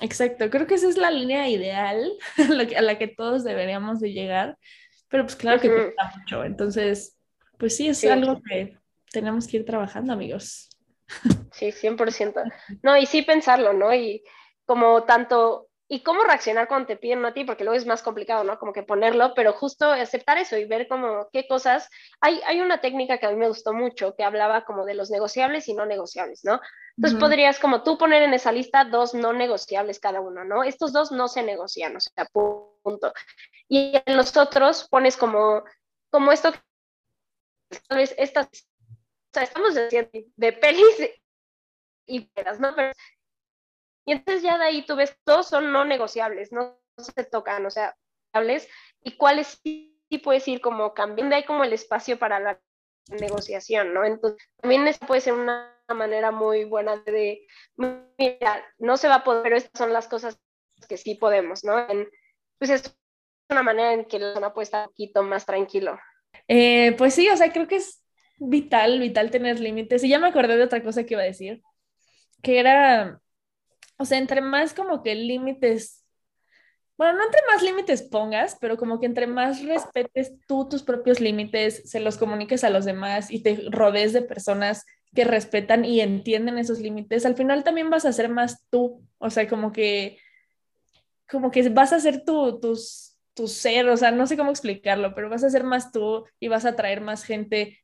Exacto, creo que esa es la línea ideal a la que todos deberíamos de llegar, pero pues claro que cuesta mucho, entonces, pues sí, es algo que tenemos que ir trabajando, amigos. Sí, 100%. No, y sí pensarlo, ¿no? Y como tanto, y cómo reaccionar cuando te piden a ti, porque luego es más complicado, ¿no? Como que ponerlo, pero justo aceptar eso y ver como qué cosas. Hay, hay una técnica que a mí me gustó mucho, que hablaba como de los negociables y no negociables, ¿no? Entonces podrías como tú poner en esa lista dos no negociables cada uno, ¿no? Estos dos no se negocian, o sea, punto. Y en los otros pones como, como esto, tal vez estas, o sea, estamos diciendo de pelis y ¿no? Pero y entonces ya de ahí tú ves, todos son no negociables, no se tocan, o sea, y cuáles sí, puedes ir como cambiando, hay como el espacio para la negociación, ¿no? Entonces, también eso puede ser una manera muy buena de, mira, no se va a poder, pero estas son las cosas que sí podemos, ¿no? pues es una manera en que la persona puede estar un poquito más tranquilo. Eh, pues sí, o sea, creo que es vital, vital tener límites. Y ya me acordé de otra cosa que iba a decir, que era o sea, entre más como que límites, bueno, no entre más límites pongas, pero como que entre más respetes tú tus propios límites, se los comuniques a los demás y te rodees de personas que respetan y entienden esos límites, al final también vas a ser más tú, o sea, como que, como que vas a ser tu, tus, tu ser, o sea, no sé cómo explicarlo, pero vas a ser más tú y vas a traer más gente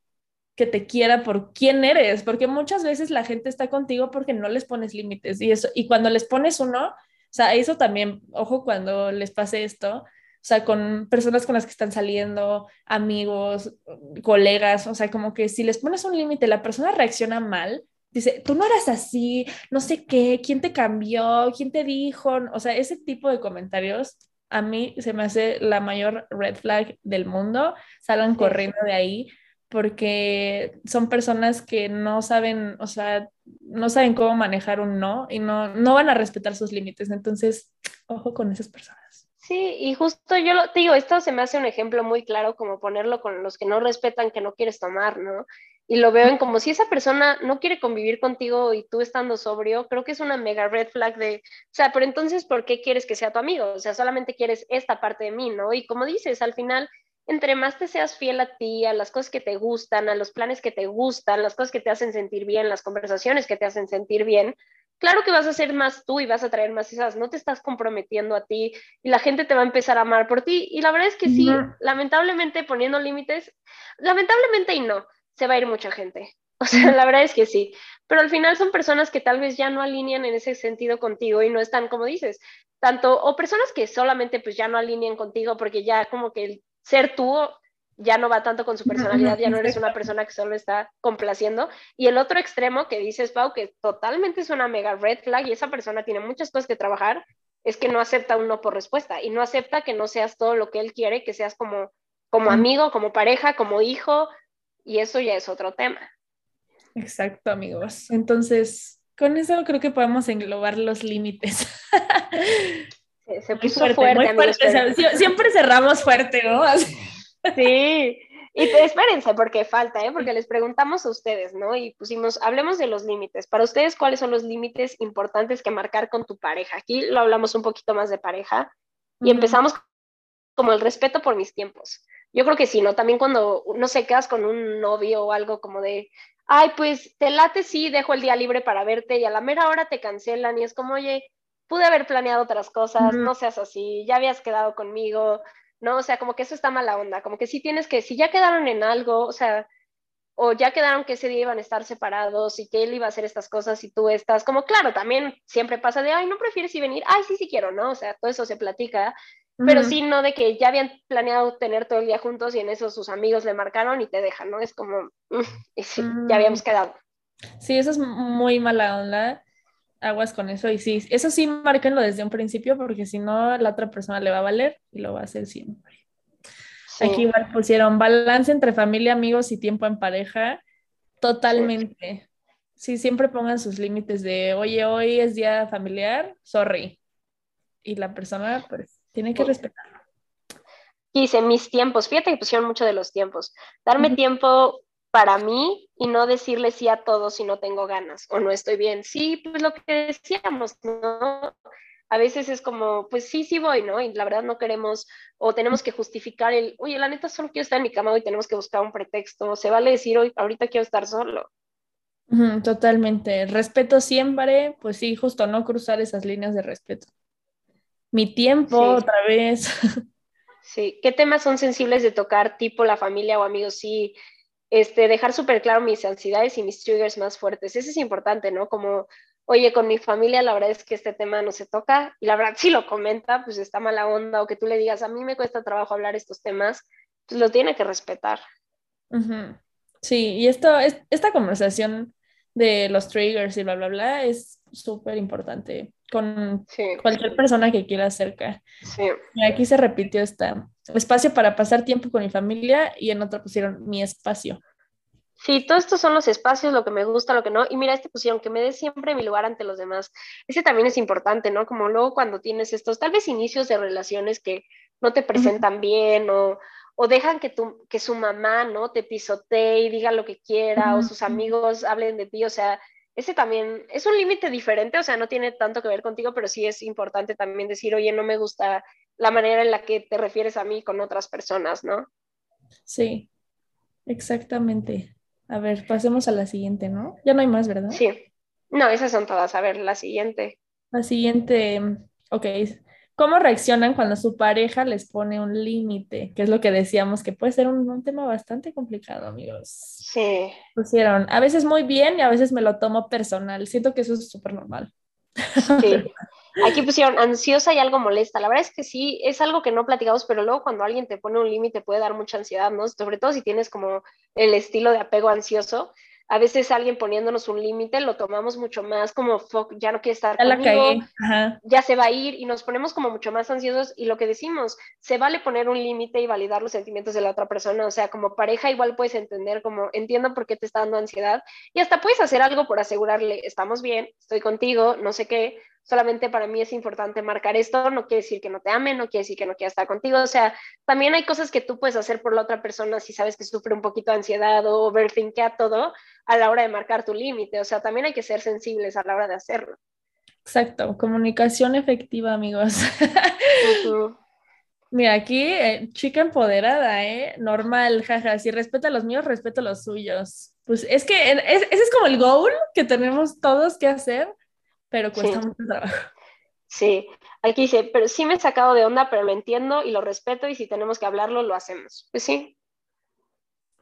que te quiera por quién eres, porque muchas veces la gente está contigo porque no les pones límites y eso y cuando les pones uno, o sea, eso también, ojo cuando les pase esto, sea, con personas con las que están saliendo, amigos, colegas, o sea, como que si les pones un límite, la persona reacciona mal, dice, tú no eras así, no sé qué, quién te cambió, quién te dijo, o sea, ese tipo de comentarios a mí se me hace la mayor red flag del mundo, salgan corriendo de ahí porque son personas que no saben, o sea, no saben cómo manejar un no y no, no van a respetar sus límites. Entonces, ojo con esas personas. Sí, y justo yo lo digo, esto se me hace un ejemplo muy claro como ponerlo con los que no respetan, que no quieres tomar, ¿no? y lo veo en como si esa persona no quiere convivir contigo y tú estando sobrio, creo que es una mega red flag de, o sea, pero entonces, ¿por qué quieres que sea tu amigo? O sea, solamente quieres esta parte de mí, ¿no? Y como dices, al final, entre más te seas fiel a ti, a las cosas que te gustan, a los planes que te gustan, las cosas que te hacen sentir bien, las conversaciones que te hacen sentir bien, claro que vas a ser más tú y vas a traer más esas, no te estás comprometiendo a ti y la gente te va a empezar a amar por ti. Y la verdad es que sí, lamentablemente poniendo límites, lamentablemente y no, se va a ir mucha gente. O sea, la verdad es que sí. Pero al final son personas que tal vez ya no alinean en ese sentido contigo y no están, como dices, tanto, o personas que solamente pues ya no alinean contigo porque ya como que el ser tú ya no va tanto con su personalidad, ya no eres una persona que solo está complaciendo. Y el otro extremo que dices, Pau, que totalmente es una mega red flag y esa persona tiene muchas cosas que trabajar, es que no acepta un no por respuesta y no acepta que no seas todo lo que él quiere, que seas como, como amigo, como pareja, como hijo, y eso ya es otro tema. Exacto, amigos. Entonces, con eso creo que podemos englobar los límites. se puso fuerte, siempre cerramos fuerte, ¿no? Sí. Y espérense, porque falta, ¿eh? Porque les preguntamos a ustedes, ¿no? Y pusimos, hablemos de los límites. Para ustedes, ¿cuáles son los límites importantes que marcar con tu pareja? Aquí lo hablamos un poquito más de pareja y empezamos como el respeto por mis tiempos. Yo creo que sí, ¿no? También cuando, no sé, quedas con un novio o algo como de, ay, pues te late, sí, dejo el día libre para verte y a la mera hora te cancelan y es como, oye, pude haber planeado otras cosas, no seas así, ya habías quedado conmigo, ¿no? O sea, como que eso está mala onda, como que sí tienes que, si ya quedaron en algo, o sea, o ya quedaron que ese día iban a estar separados y que él iba a hacer estas cosas y tú estás, como claro, también siempre pasa de, ay, no prefieres ir venir, ay, sí, sí quiero, ¿no? O sea, todo eso se platica, pero sí no de que ya habían planeado tener todo el día juntos y en eso sus amigos le marcaron y te dejan, ¿no? Es como, y sí, ya habíamos quedado. Sí, eso es muy mala onda. Aguas con eso. Y sí, eso sí, márquenlo desde un principio porque si no, la otra persona le va a valer y lo va a hacer siempre. Aquí igual pusieron balance entre familia, amigos y tiempo en pareja. Totalmente. Sí. sí, siempre pongan sus límites de, oye, hoy es día familiar, sorry. Y la persona, pues, tiene que respetarlo. Dice, mis tiempos, fíjate que pusieron mucho de los tiempos. Darme tiempo para mí y no decirle sí a todo si no tengo ganas o no estoy bien. Sí, pues lo que decíamos, ¿no? A veces es como, pues sí, sí voy, ¿no? Y la verdad no queremos o tenemos que justificar el, oye, la neta solo quiero estar en mi cama y tenemos que buscar un pretexto. Se vale decir, hoy, ahorita quiero estar solo. totalmente. Respeto siempre, pues sí, justo no cruzar esas líneas de respeto mi tiempo otra vez. Sí, ¿qué temas son sensibles de tocar, tipo la familia o amigos? Sí, este, dejar súper claro mis ansiedades y mis triggers más fuertes. Eso es importante, ¿no? Como, oye, con mi familia la verdad es que este tema no se toca y la verdad si lo comenta, pues está mala onda o que tú le digas, a mí me cuesta trabajo hablar estos temas, pues lo tiene que respetar. Sí, y esto, es, esta conversación de los triggers y bla, bla, bla es súper importante con cualquier persona que quiera acercar. Y aquí se repitió esta espacio para pasar tiempo con mi familia y en otra pusieron mi espacio. Sí, todos estos son los espacios, lo que me gusta, lo que no. Y mira, este pusieron que me dé siempre mi lugar ante los demás. Ese también es importante, ¿no? Como luego cuando tienes estos, tal vez inicios de relaciones que no te presentan bien o, o dejan que, tu, que su mamá, ¿no? Te pisotee y diga lo que quiera o sus amigos hablen de ti. O sea, ese también es un límite diferente, o sea, no tiene tanto que ver contigo, pero sí es importante también decir, oye, no me gusta la manera en la que te refieres a mí con otras personas, ¿no? Sí, exactamente. A ver, pasemos a la siguiente, ¿no? Ya no hay más, ¿verdad? Sí. No, esas son todas. A ver, la siguiente. La siguiente, ok, ¿Cómo reaccionan cuando su pareja les pone un límite? Que es lo que decíamos, que puede ser un, tema bastante complicado, amigos. Sí. Pusieron, a veces muy bien y a veces me lo tomo personal. Siento que eso es súper normal. Sí. Aquí pusieron ansiosa y algo molesta. La verdad es que sí, es algo que no platicamos, pero luego cuando alguien te pone un límite puede dar mucha ansiedad, ¿no? Sobre todo si tienes como el estilo de apego ansioso a veces alguien poniéndonos un límite lo tomamos mucho más como, fuck, ya no quiere estar ya conmigo, ya se va a ir y nos ponemos como mucho más ansiosos y lo que decimos, se vale poner un límite y validar los sentimientos de la otra persona, o sea, como pareja igual puedes entender como, entiendo por qué te está dando ansiedad y hasta puedes hacer algo por asegurarle, estamos bien, estoy contigo, no sé qué, solamente para mí es importante marcar esto, no quiere decir que no te ame, no quiere decir que no quiera estar contigo, o sea, también hay cosas que tú puedes hacer por la otra persona si sabes que sufre un poquito de ansiedad o overthinkea todo a la hora de marcar tu límite, o sea, también hay que ser sensibles a la hora de hacerlo. Exacto, comunicación efectiva, amigos. Mira, aquí, eh, chica empoderada, ¿eh? Normal, jaja. Si respeta los míos, respeto los suyos. Pues es que ese es como el goal que tenemos todos que hacer pero cuesta mucho trabajo. Sí, aquí dice, pero sí me he sacado de onda, pero lo entiendo y lo respeto y si tenemos que hablarlo, lo hacemos. Pues sí.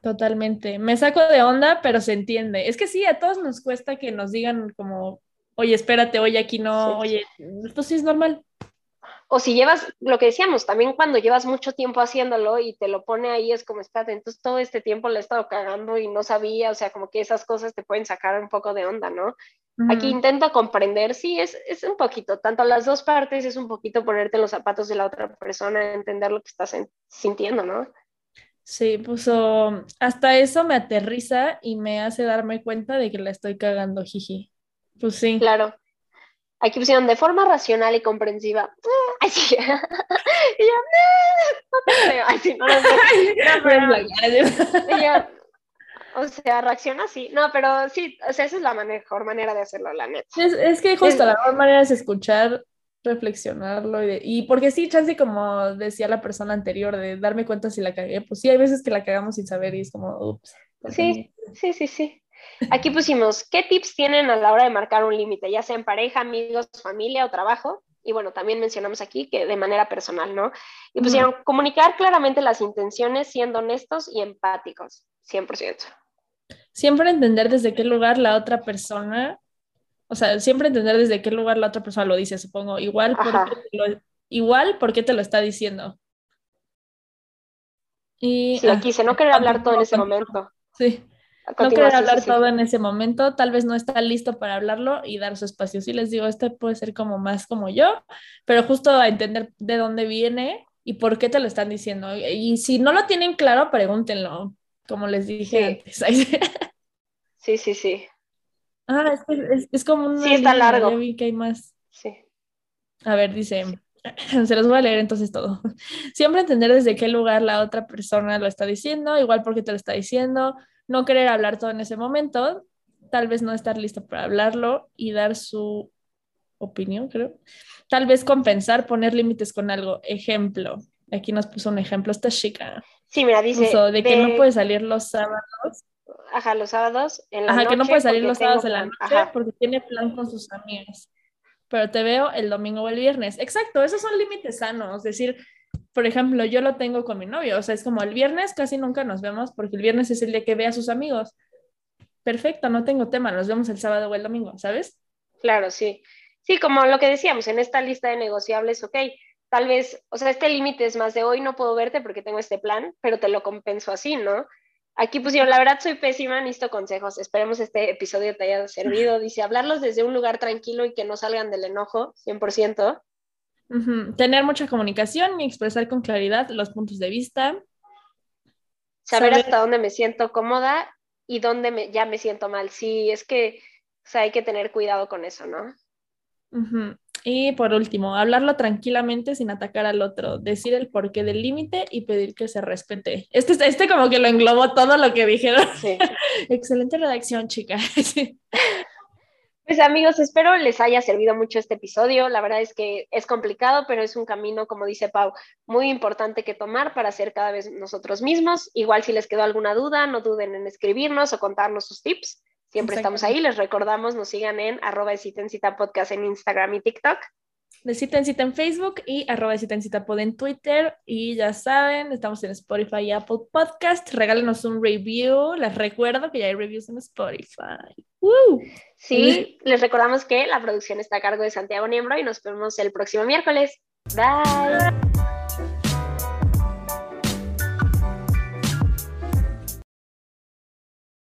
Totalmente. Me saco de onda, pero se entiende. Es que sí, a todos nos cuesta que nos digan como, oye, espérate, oye, aquí no, oye, esto sí es normal o si llevas, lo que decíamos, también cuando llevas mucho tiempo haciéndolo y te lo pone ahí, es como, espérate, entonces todo este tiempo le he estado cagando y no sabía, o sea, como que esas cosas te pueden sacar un poco de onda, ¿no? Aquí intento comprender, sí, es, es un poquito, tanto las dos partes, es un poquito ponerte los zapatos de la otra persona, entender lo que estás sintiendo, ¿no? Sí, pues hasta eso me aterriza y me hace darme cuenta de que la estoy cagando, jiji. Pues sí. Claro. Aquí pusieron de forma racional y comprensiva. Ay, sí. y yo, no te creo. Ay, sí, no o sea, reacciona así. No, pero sí, o sea, esa es la mejor manera de hacerlo, la neta. Es, es que justo la mejor manera es escuchar, reflexionarlo y, y porque sí, chance, como decía la persona anterior, de darme cuenta si la cagué, pues sí, hay veces que la cagamos sin saber y es como, ups. Sí, sí, sí, sí. Aquí pusimos, ¿qué tips tienen a la hora de marcar un límite, ya sea en pareja, amigos, familia o trabajo? Y bueno, también mencionamos aquí que de manera personal, ¿no? Y pusieron, comunicar claramente las intenciones siendo honestos y empáticos, 100%. Siempre entender desde qué lugar la otra persona, o sea, siempre entender desde qué lugar la otra persona lo dice, supongo. Igual, porque lo, igual, ¿por qué te lo está diciendo? Y, sí, aquí dice, no querer hablar todo en ese momento. Sí no querer hablar todo en ese momento, tal vez no está listo para hablarlo y dar su espacio. Sí les digo, este puede ser como más como yo, pero justo a entender de dónde viene y por qué te lo están diciendo. Y si no lo tienen claro, pregúntenlo, como les dije antes. sí, sí, sí. Ah, es, es, es como un... Sí, está largo. Ya vi que hay más. Sí. A ver, dice, se los voy a leer entonces todo. Siempre entender desde qué lugar la otra persona lo está diciendo, igual porque te lo está diciendo, no querer hablar todo en ese momento, tal vez no estar listo para hablarlo y dar su opinión, creo. Tal vez compensar, poner límites con algo. Ejemplo, aquí nos puso un ejemplo esta chica. Sí, mira, dice. de, que no puede salir los sábados. Ajá, los sábados en la Ajá, que no puede salir los sábados en la noche porque tiene plan con sus amigos. Pero te veo el domingo o el viernes. Exacto, esos son límites sanos. Es decir, por ejemplo, yo lo tengo con mi novio, o sea, es como el viernes casi nunca nos vemos porque el viernes es el día que ve a sus amigos. Perfecto, no tengo tema, nos vemos el sábado o el domingo, ¿sabes? Claro, sí. Sí, como lo que decíamos, en esta lista de negociables, ok, tal vez, o sea, este límite es más de hoy no puedo verte porque tengo este plan, pero te lo compenso así, ¿no? Aquí pusieron, la verdad soy pésima, necesito consejos. Esperemos este episodio te haya servido. Dice, hablarlos desde un lugar tranquilo y que no salgan del enojo, 100%. Tener mucha comunicación y expresar con claridad los puntos de vista. Saber, hasta dónde me siento cómoda y dónde me, ya me siento mal. Sí, es que hay que tener cuidado con eso, ¿no? Y por último, hablarlo tranquilamente sin atacar al otro, decir el porqué del límite y pedir que se respete. Este, este como que lo englobó todo lo que dijeron. Excelente redacción, chica. Pues amigos, espero les haya servido mucho este episodio. La verdad es que es complicado, pero es un camino, como dice Pau, muy importante que tomar para ser cada vez nosotros mismos. Igual si les quedó alguna duda, no duden en escribirnos o contarnos sus tips. Siempre estamos ahí. Les recordamos, nos sigan en arroba de cita en cita podcast en Instagram y TikTok. De cita en cita en Facebook y arroba de cita en cita pod en Twitter. Y ya saben, estamos en Spotify y Apple Podcast. Regálenos un review. Les recuerdo que ya hay reviews en Spotify. Sí, les recordamos que la producción está a cargo de Santiago Niembro y nos vemos el próximo miércoles. Bye.